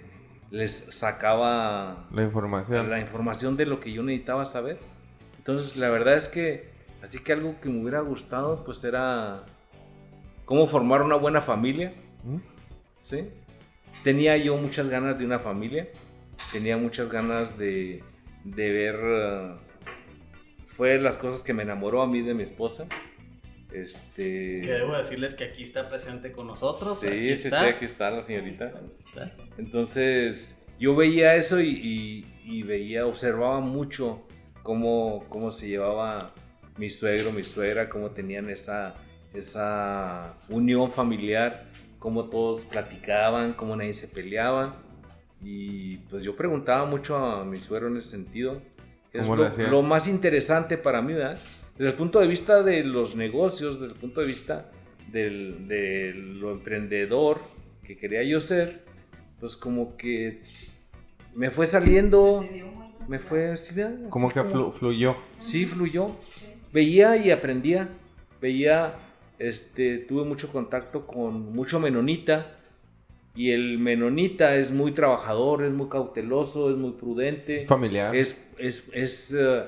les sacaba La información. la información de lo que yo necesitaba saber. Entonces, la verdad es que, así que algo que me hubiera gustado, pues era cómo formar una buena familia, ¿Mm? ¿sí? Tenía yo muchas ganas de una familia, tenía muchas ganas de, de ver... eh, fue las cosas que me enamoró a mí de mi esposa. Este... Que debo decirles que aquí está presente con nosotros. Sí, aquí sí, está. sí, aquí está la señorita. Aquí está. Entonces, yo veía eso y, y- y veía, observaba mucho cómo, cómo se llevaba mi suegro, mi suegra, cómo tenían esa, esa unión familiar, cómo todos platicaban, cómo nadie se peleaba. Y pues yo preguntaba mucho a mi suegro en ese sentido. Es ¿Cómo le lo, más interesante para mí, ¿verdad? Desde el punto de vista de los negocios, desde el punto de vista del- de lo emprendedor que quería yo ser, pues como que me fue saliendo, me fue, sí, ¿verdad? Como que flu- fluyó. Sí, fluyó. Veía y aprendía. Veía, este, tuve mucho contacto con mucho menonita. Y el menonita es muy trabajador, es muy cauteloso, es muy prudente. Familiar. Es, es, es, eh,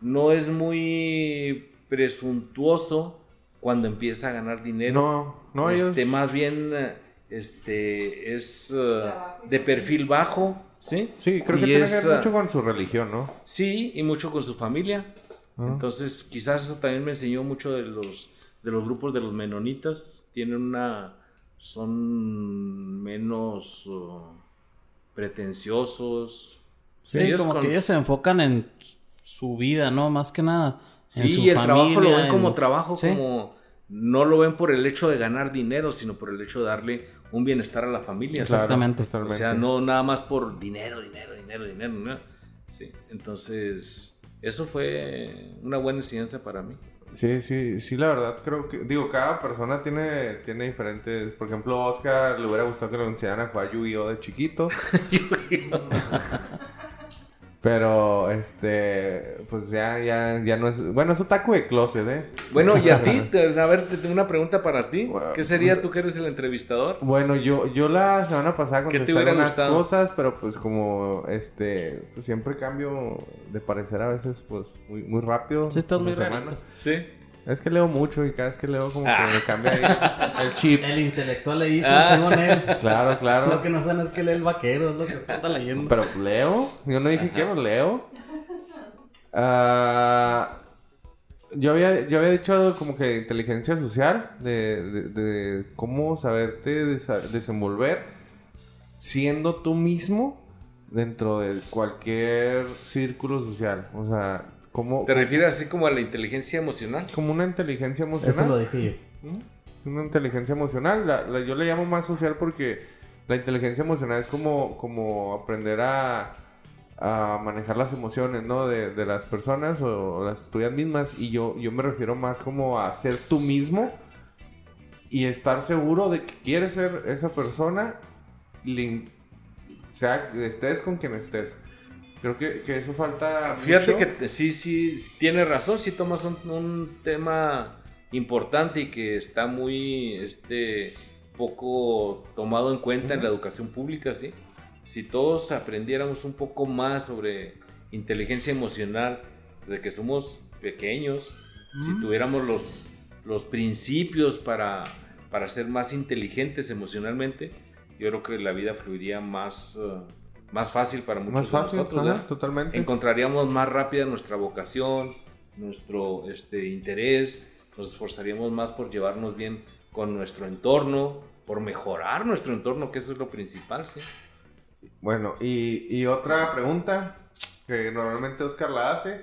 no es muy presuntuoso cuando empieza a ganar dinero. No, no, ellos... Este, más bien, eh, este, es eh, de perfil bajo, ¿sí? Sí, creo que Y tiene es, que ver mucho con su religión, ¿no? Sí, y mucho con su familia. Ah. Entonces, quizás eso también me enseñó mucho de los, de los grupos de los menonitas. Tienen una. Son menos uh, pretenciosos. Sí, Ellos como con- que ellos se enfocan en su vida, ¿no? Más que nada. en Sí, su y el trabajo lo ven como en- trabajo, Sí. como. No lo ven por el hecho de ganar dinero, sino por el hecho de darle un bienestar a la familia. Exactamente. O sea, no nada más por dinero, dinero, dinero, dinero. ¿no? Sí, entonces, eso fue una buena enseñanza para mí. Sí, sí, sí, la verdad creo que, digo, cada persona tiene, tiene diferentes, por ejemplo, a Oscar le hubiera gustado que lo enseñaran a jugar Yu-Gi-Oh de chiquito, pero, este, pues ya, ya, ya no es, bueno, es otaku de closet, ¿eh? Bueno, y a ti, a ver, te tengo una pregunta para ti. Bueno, ¿Qué sería tú que eres el entrevistador? Bueno, yo, yo la semana pasada ¿Qué te contesté unas gustado? cosas, pero pues como, este, pues siempre cambio de parecer a veces, pues, muy, muy rápido. Sí, estás muy semana. Sí. Es que leo mucho y cada vez que leo como Ah. que me cambia ahí el chip. El intelectual le dice, Ah. según él. Claro, claro. Lo que no saben es que lee el vaquero, es lo que está leyendo. Pero leo. Yo no dije que no leo. Ah, yo, había, yo había dicho como que inteligencia social, de, de- de cómo saberte desa- desenvolver siendo tú mismo dentro de cualquier círculo social. O sea, como, ¿Te refieres así como a la inteligencia emocional? como una inteligencia emocional. Eso lo dije yo. ¿Mm? Una inteligencia emocional. La- la- yo le llamo más social porque la inteligencia emocional es como, como aprender a, a manejar las emociones, ¿no? De, de las personas o, o las tuyas mismas. Y yo, yo me refiero más como a ser tú mismo y estar seguro de que quieres ser esa persona, le- sea estés con quien estés. Creo que, que eso falta. Fíjate mucho. que sí, sí, tienes razón, sí tomas un, un tema importante y que está muy este, poco tomado en cuenta en la educación pública, ¿sí? Si todos aprendiéramos un poco más sobre inteligencia emocional desde que somos pequeños, si tuviéramos los, los principios para, para ser más inteligentes emocionalmente, yo creo que la vida fluiría más, eh, más fácil para muchos Más de fácil, nosotros. ajá, totalmente. encontraríamos más rápida nuestra vocación, nuestro este, interés, nos esforzaríamos más por llevarnos bien con nuestro entorno, por mejorar nuestro entorno, que eso es lo principal, ¿sí? Bueno, y, y otra pregunta que normalmente Oscar la hace.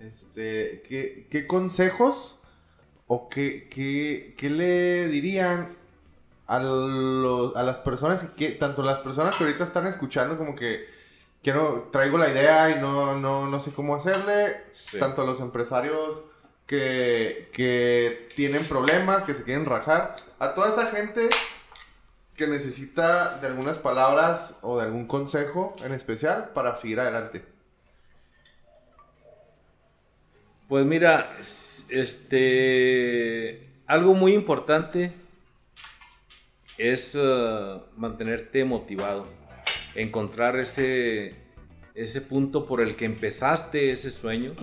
Este, ¿qué, qué consejos o qué, qué, qué le dirían a, los, a las personas, que, tanto las personas que ahorita están escuchando como que quiero, traigo la idea y no, no, no sé cómo hacerle, Sí. tanto a los empresarios que, que tienen problemas, que se quieren rajar, a toda esa gente que necesita de algunas palabras o de algún consejo en especial para seguir adelante. Pues mira, este, algo muy importante es eh, mantenerte motivado, encontrar ese, ese punto por el que empezaste ese sueño,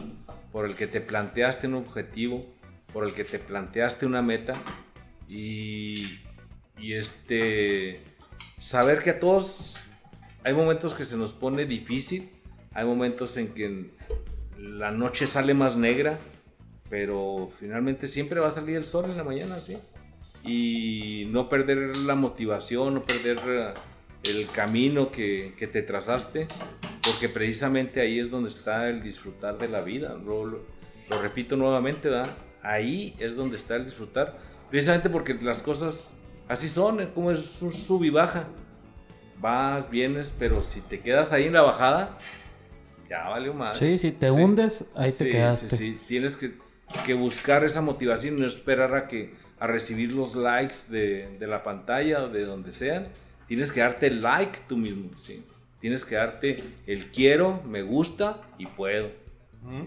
por el que te planteaste un objetivo, por el que te planteaste una meta y, y este, saber que a todos hay momentos que se nos pone difícil, hay momentos en que la noche sale más negra, pero finalmente siempre va a salir el sol en la mañana, ¿sí? Y no perder la motivación, no perder eh, el camino que, que te trazaste, porque precisamente ahí es donde está el disfrutar de la vida. Lo, lo- lo repito nuevamente, ¿verdad? Ahí es donde está el disfrutar, precisamente porque las cosas así son, como es un sub y baja. Vas, vienes, pero si te quedas ahí en la bajada, ya valió más. Sí, si te hundes, ahí te Sí, quedaste. Sí, sí, tienes que, que buscar esa motivación y no esperar a que a recibir los likes de, de la pantalla o de donde sean. Tienes que darte el like tú mismo, sí. Tienes que darte el quiero, me gusta y puedo.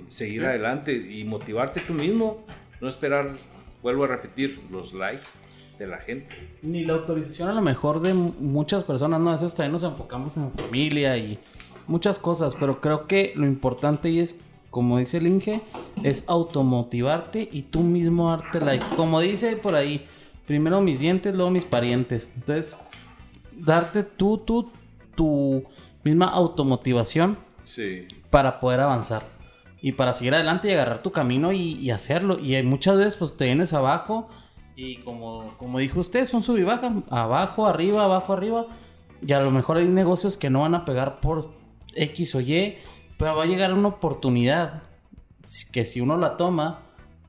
Seguir Sí. adelante y motivarte tú mismo. No esperar, vuelvo a repetir, los likes de la gente. Ni la autorización a lo mejor de mu- muchas personas, ¿no? A veces también nos enfocamos en familia y muchas cosas, pero creo que lo importante y es, como dice el Inge, es automotivarte y tú mismo darte like. Como dice por ahí, primero mis dientes, luego mis parientes. Entonces, darte tú, tú, tu misma automotivación Sí. para poder avanzar y para seguir adelante y agarrar tu camino y, y hacerlo. Y hay muchas veces pues te vienes abajo y como, como dijo usted, es un sub y baja, abajo, arriba, abajo, arriba. Y a lo mejor hay negocios que no van a pegar por X o Y, pero va a llegar una oportunidad que si uno la toma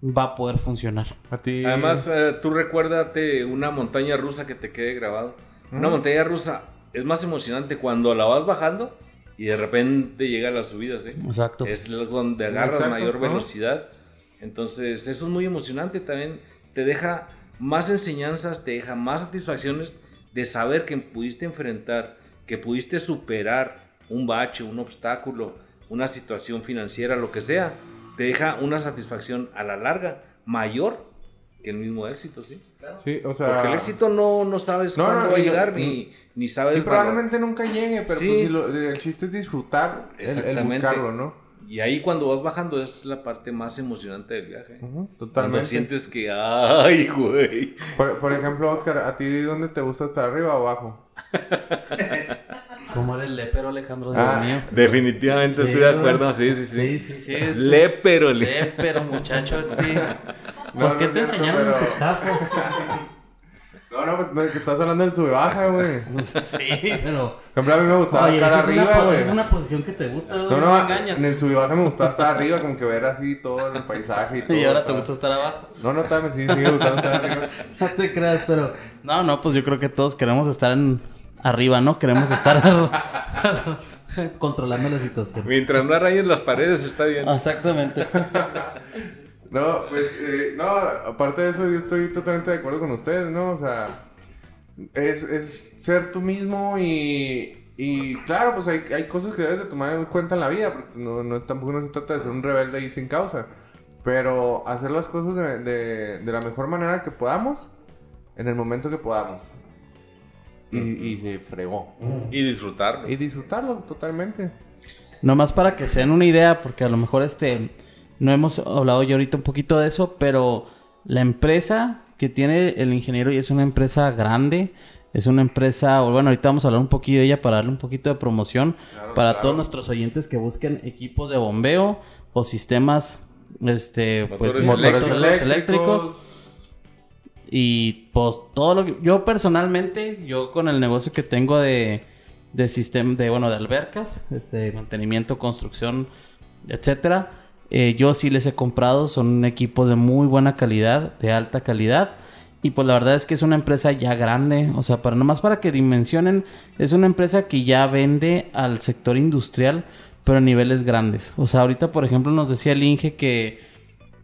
va a poder funcionar. A ti. Además, eh, tú recuérdate una montaña rusa que te quede grabado. Una montaña rusa es más emocionante cuando la vas bajando y de repente llega la subida, ¿sí? Exacto. Es donde agarras Exacto, mayor velocidad. Entonces, eso es muy emocionante también. Te deja más enseñanzas, te deja más satisfacciones de saber que pudiste enfrentar, que pudiste superar un bache, un obstáculo, una situación financiera, lo que sea. Te deja una satisfacción a la larga mayor que el mismo éxito, ¿sí? Sí, o sea. Porque el éxito no, no sabes No, cuándo no, va a y- llegar, y- ni, ni Y sabes probablemente nunca llegue, pero Sí. pues, si lo- el chiste es disfrutar, el, el buscarlo, ¿no? Y ahí cuando vas bajando es la parte más emocionante del viaje. Ujú, Cuando totalmente. sientes que, ay, güey. Por, por ejemplo, Oscar, ¿a ti dónde te gusta estar, arriba o abajo? Como era el lepero Alejandro Dios Ah, mío. Definitivamente Sí, estoy de acuerdo, sí, sí, sí. Sí, sí, sí. este- Lepero, le- Lepero, muchacho, este. No, Pues, no ¿qué es te enseñaron en pero-? No, no, pues, que estás hablando del sube baja, güey. Sí, pero. ejemplo, a mí me gustaba Oye, estar es, arriba, po- güey. es una posición que te gusta, ¿verdad? No, No, no, me engañas. en el sube baja me gustaba estar arriba, como que ver así todo el paisaje y todo. Y ahora te gusta estar abajo. No, no, también sí, sigue gustando estar arriba. No te creas, pero. No, no, pues yo creo que todos queremos estar en... arriba, ¿no? Queremos estar controlando la situación. Mientras no arañes las paredes está bien. Exactamente. No, pues, eh, no, aparte de eso, yo estoy totalmente de acuerdo con ustedes, ¿no? O sea, es, es ser tú mismo y, y claro, pues hay, hay cosas que debes de tomar en cuenta en la vida, porque no, no, tampoco no se trata de ser un rebelde y sin causa, pero hacer las cosas de, de, de la mejor manera que podamos, en el momento que podamos. Y, y se fregó. Y disfrutarlo. Y disfrutarlo totalmente. Nomás para que se den una idea, porque a lo mejor este no hemos hablado yo ahorita un poquito de eso, pero la empresa que tiene el ingeniero y es una empresa grande, es una empresa, bueno, ahorita vamos a hablar un poquito de ella para darle un poquito de promoción Claro, para claro. todos nuestros oyentes que busquen equipos de bombeo o sistemas este pues Motores motores eléctricos y pues todo lo que... Yo personalmente, yo con el negocio que tengo de, de sistema, de bueno, de albercas, este, mantenimiento, construcción, etcétera, eh, yo sí les he comprado, son equipos de muy buena calidad, de alta calidad. Y pues la verdad es que es una empresa ya grande, o sea, para nomás para que dimensionen, es una empresa que ya vende al sector industrial, pero a niveles grandes. O sea, ahorita, por ejemplo, nos decía el Inge que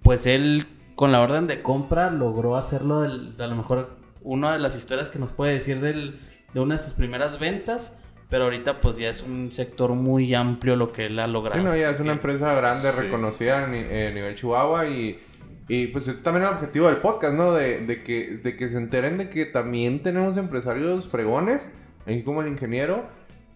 pues él con la orden de compra logró hacerlo del- a lo mejor una de las historias que nos puede decir del- de una de sus primeras ventas Pero ahorita pues ya es un sector muy amplio lo que él ha logrado. Sí, no, ya es una empresa grande, Sí. reconocida a ni- eh, a nivel Chihuahua y, y pues es también el objetivo del podcast, ¿no? De, de que, de que se enteren de que también tenemos empresarios fregones, así como el ingeniero,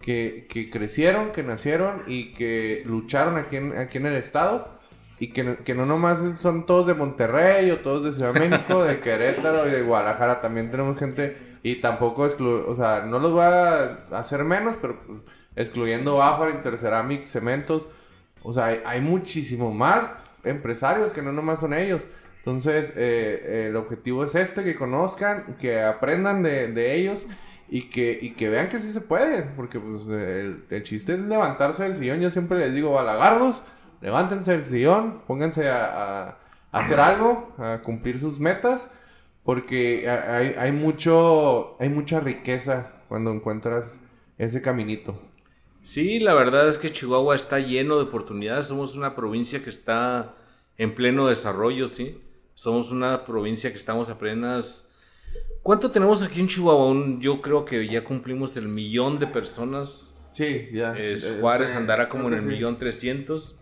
que, que crecieron, que nacieron y que lucharon aquí en, aquí en el estado. Y que, no- que no nomás son todos de Monterrey o todos de Ciudad de México, de Querétaro y de Guadalajara. También tenemos gente y tampoco exclu... O sea, no los voy a hacer menos, pero pues, excluyendo Bafar, Interceramic, Cementos. O sea, hay, hay muchísimo más empresarios que no nomás son ellos. Entonces, eh, eh, el objetivo es este, que conozcan, que aprendan de, de ellos y que, y que vean que sí se puede. Porque pues, el, el chiste es levantarse del sillón. Yo siempre les digo, balagardos, levántense del sillón, pónganse a, a- a hacer algo, a cumplir sus metas. Porque ha- hay, hay, mucho, hay mucha riqueza cuando encuentras ese caminito. Sí, la verdad es que Chihuahua está lleno de oportunidades. Somos una provincia que está en pleno desarrollo, ¿sí? Somos una provincia que estamos apenas... ¿Cuánto tenemos aquí en Chihuahua? Yo creo que ya cumplimos el millón de personas. Sí, ya. Es- Eh, Juárez este, andará como en el millón trescientos.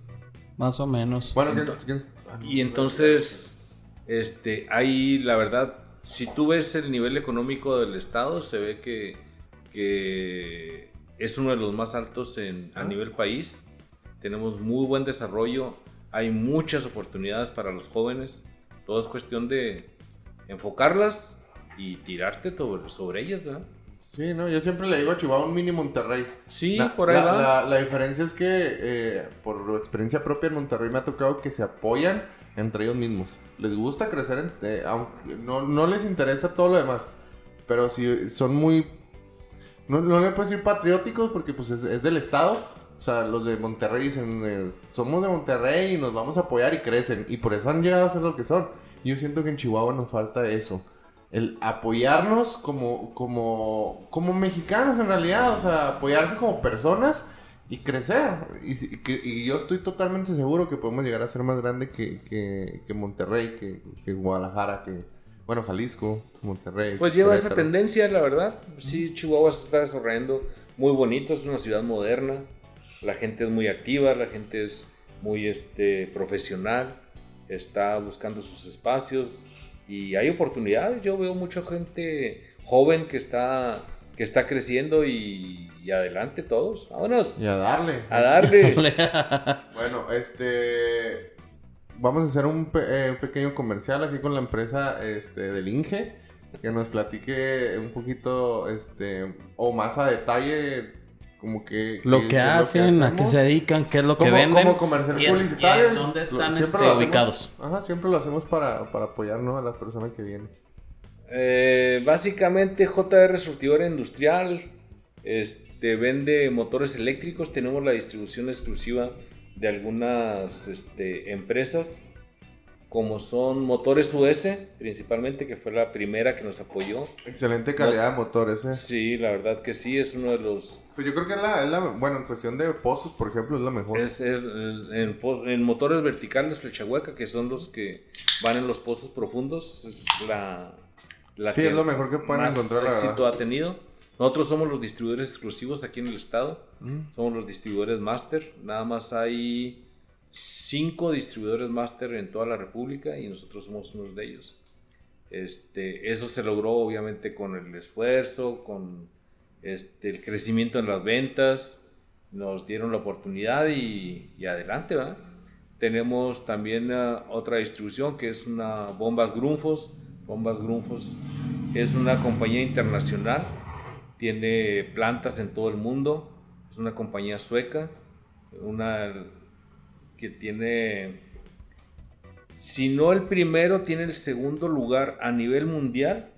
Más o menos. Bueno, ¿quién- Ento- quién- Y entonces, este, ahí la verdad, si tú ves el nivel económico del estado, se ve que, que es uno de los más altos en, a Ah. nivel país. Tenemos muy buen desarrollo, hay muchas oportunidades para los jóvenes. Todo es cuestión de enfocarlas y tirarte sobre, sobre ellas, ¿verdad? Sí, no, yo siempre le digo a Chihuahua un mini Monterrey. Sí, La- por ahí la, va. La, la diferencia es que, eh, por experiencia propia en Monterrey, me ha tocado que se apoyan entre ellos mismos. Les gusta crecer, en- eh, aunque no, no les interesa todo lo demás. Pero si son muy. No, no le puedo decir patrióticos porque pues es, es del Estado. O sea, los de Monterrey dicen, eh, somos de Monterrey y nos vamos a apoyar y crecen. Y por eso han llegado a ser lo que son. Yo siento que en Chihuahua nos falta eso. El apoyarnos como, como, como mexicanos en realidad. O sea, apoyarse como personas y crecer. Y, yo estoy totalmente seguro que podemos llegar a ser más grande que, que, que Monterrey, que, que Guadalajara, que, bueno, Jalisco, Monterrey. Pues lleva esa tendencia, la verdad. Sí, Chihuahua se está desarrollando muy bonito, es una ciudad moderna, la gente es muy activa, la gente es muy este, profesional, está buscando sus espacios y hay oportunidades. Yo veo mucha gente joven que está, que está creciendo y, y adelante todos. Vámonos Y a darle. a darle. Bueno, este. Vamos a hacer un pe- eh, pequeño comercial aquí con la empresa este, del Inge. Que nos platique un poquito, este, o más a detalle, como que. Lo que hacen, a qué se dedican, qué es lo que venden. como comercial y publicitario. y dónde están siempre este, lo hacemos- ubicados. Ajá, siempre lo hacemos para, para apoyar ¿no? a las personas que vienen. Eh, básicamente JR Surtidora Industrial este, vende motores eléctricos. Tenemos la distribución exclusiva de algunas este, empresas, como son Motores US, principalmente, que fue la primera que nos apoyó. Excelente calidad de motores, ¿eh? Sí, la verdad que sí, es uno de los... Pues yo creo que es la, es la- bueno, en cuestión de pozos, por ejemplo, es la mejor. Es, es en, motores verticales flecha hueca, que son los que van en los pozos profundos, es la... la Sí, es lo mejor que pueden más encontrar, la éxito verdad. ha tenido. Nosotros somos los distribuidores exclusivos aquí en el estado. Mm. Somos los distribuidores master. Nada más hay cinco distribuidores master en toda la república y nosotros somos uno de ellos. Este, eso se logró obviamente con el esfuerzo, con este, el crecimiento en las ventas. Nos dieron la oportunidad y, y adelante, ¿va? Tenemos también ah, otra distribución que es una Bombas Grunfos. Bombas Grunfos es una compañía internacional, tiene plantas en todo el mundo, es una compañía sueca, una que tiene, si no el primero, tiene el segundo lugar a nivel mundial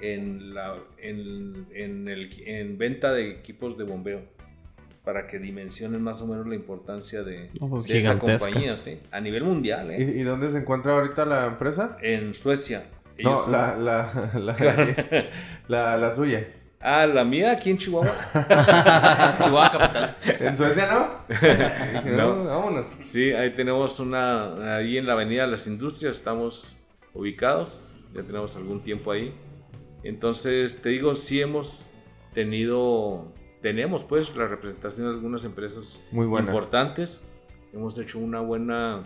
en, la, en, en el- en venta de equipos de bombeo, para que dimensionen más o menos la importancia de, pues, de esa compañía, ¿sí? a nivel mundial, ¿eh? ¿Y, y dónde se encuentra ahorita la empresa? en Suecia. Ellos No, son- la, la, la, la, la suya. Ah, la mía aquí en Chihuahua. Chihuahua capital. ¿En Suecia no? No. no, vámonos. Sí, ahí tenemos una, ahí en la Avenida de las Industrias estamos ubicados, ya tenemos algún tiempo ahí. Entonces, te digo, sí hemos tenido tenemos pues la representación de algunas empresas Muy buena. importantes. Hemos hecho una buena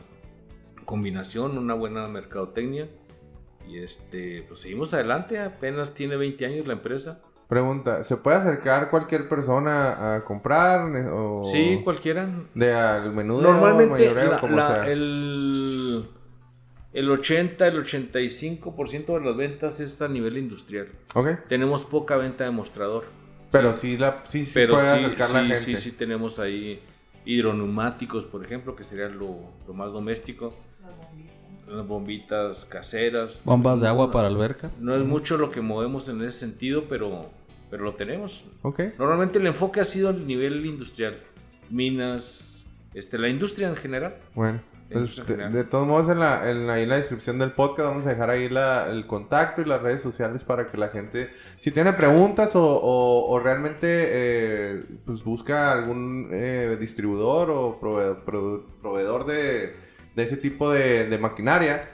combinación, una buena mercadotecnia. Y este, pues seguimos adelante, apenas tiene 20 años la empresa. Pregunta, ¿se puede acercar cualquier persona a comprar? O Sí, cualquiera. De al menú Normalmente mayoreo, la- como la- sea. el, el 80, el 85% de las ventas es a nivel industrial. Ok. Tenemos poca venta de mostrador. Pero sí, la, sí, sí Pero puede sí, acercar la sí, gente. sí, sí tenemos ahí hidroneumáticos, por ejemplo, que sería lo, lo más doméstico. Las bombitas. Caseras. Bombas de agua No- para alberca. No es mucho lo que movemos en ese sentido, pero, pero lo tenemos. Ok. Normalmente el enfoque ha sido el nivel industrial. Minas, este, la industria en general. Bueno, pues, de, general. de todos modos en la, en la, ahí en la descripción del podcast vamos a dejar ahí la- el contacto y las redes sociales para que la gente, si tiene preguntas o, o- o realmente eh, pues busca algún eh, distribuidor o prove- prove- proveedor de, de ese tipo de, de maquinaria,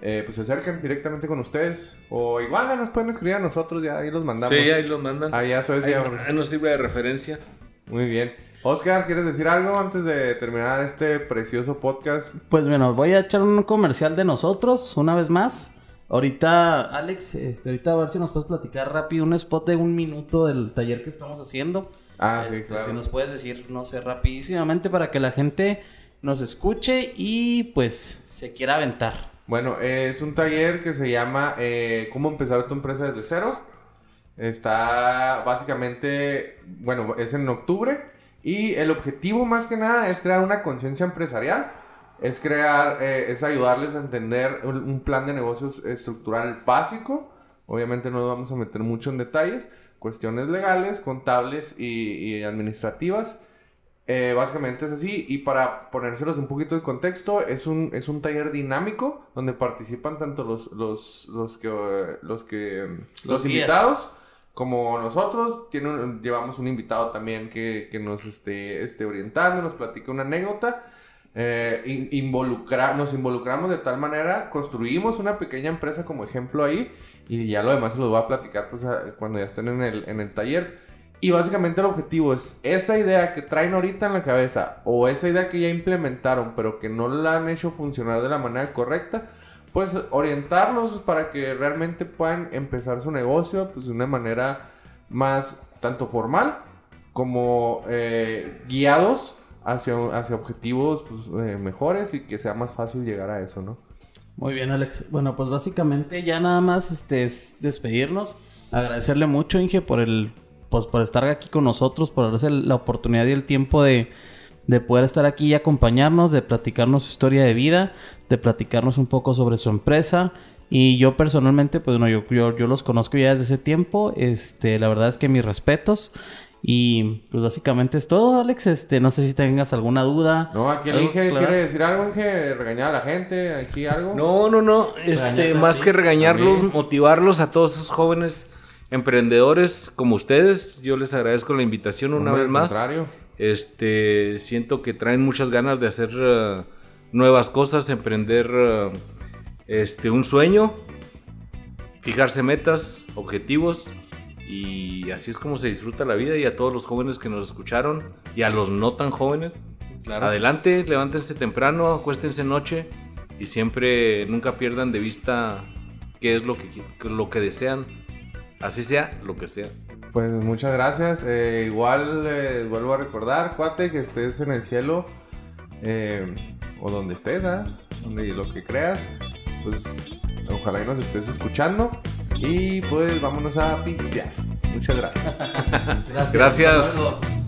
eh, pues se acerquen directamente con ustedes. O igual nos pueden escribir a nosotros, ya ahí los mandamos. Sí, ahí lo mandan. Ahí ya sabes, Ahí, ya- ahí nos sirve de referencia. Muy bien. Oscar, ¿quieres decir algo antes de terminar este precioso podcast? Pues bueno, voy a echar un comercial de nosotros una vez más. Ahorita, Alex, este, ahorita a ver si nos puedes platicar rápido un spot de un minuto del taller que estamos haciendo. Ah, sí, Este, claro. Si nos puedes decir, no sé, rapidísimamente para que la gente nos escuche y pues se quiera aventar. Bueno, es un taller que se llama eh, ¿Cómo empezar tu empresa desde cero? Está básicamente, bueno, es en octubre y el objetivo más que nada es crear una conciencia empresarial, es crear, eh, es ayudarles a entender un, plan de negocios estructural básico. Obviamente no vamos a meter mucho en detalles, cuestiones legales, contables y administrativas. Eh, básicamente es así. Y para ponérselos un poquito de contexto, es un, es un taller dinámico donde participan tanto los, los, los que, los, que, los, guías. invitados como nosotros. Tiene un- llevamos un invitado también que, que nos esté, esté orientando, nos platica una anécdota. Eh, in- involucra- nos involucramos de tal manera, construimos una pequeña empresa como ejemplo ahí y ya lo demás se los voy a platicar pues, a- cuando ya estén en el, en el taller. Y básicamente el objetivo es esa idea que traen ahorita en la cabeza o esa idea que ya implementaron pero que no la han hecho funcionar de la manera correcta, pues orientarlos para que realmente puedan empezar su negocio pues de una manera más tanto formal como eh, guiados hacia, hacia objetivos pues, eh, mejores y que sea más fácil llegar a eso, ¿no? Muy bien, Alex. Bueno, pues básicamente ya nada más este es despedirnos. Agradecerle mucho, Inge, por el pues por estar aquí con nosotros, por darse la oportunidad y el tiempo de, de poder estar aquí y acompañarnos, de platicarnos su historia de vida, de platicarnos un poco sobre su empresa. Y yo personalmente, pues bueno, yo, yo, yo los conozco ya desde ese tiempo. Este, la verdad es que mis respetos. Y pues básicamente es todo, Alex. Este, no sé si tengas alguna duda. No, aquí el ¿Algo Inge quiere decir algo, Inge, regañar a la gente, aquí algo. No, no, no. Este, más que regañarlos, motivarlos a todos esos jóvenes emprendedores como ustedes. Yo les agradezco la invitación una vez más. contrario. Este, siento que traen muchas ganas de hacer eh, nuevas cosas, emprender eh, este, un sueño, fijarse metas, objetivos y así es como se disfruta la vida y a todos los jóvenes que nos escucharon y a los no tan jóvenes. Adelante, levántense temprano, acuéstense noche y siempre nunca pierdan de vista qué es lo que, lo que desean, así sea lo que sea. Pues muchas gracias. Eh, igual eh, vuelvo a recordar, cuate, que estés en el cielo eh, o donde estés, donde lo que creas. Pues ojalá y nos estés escuchando. Y pues vámonos a pistear. Muchas gracias. Gracias. Gracias. Hasta luego.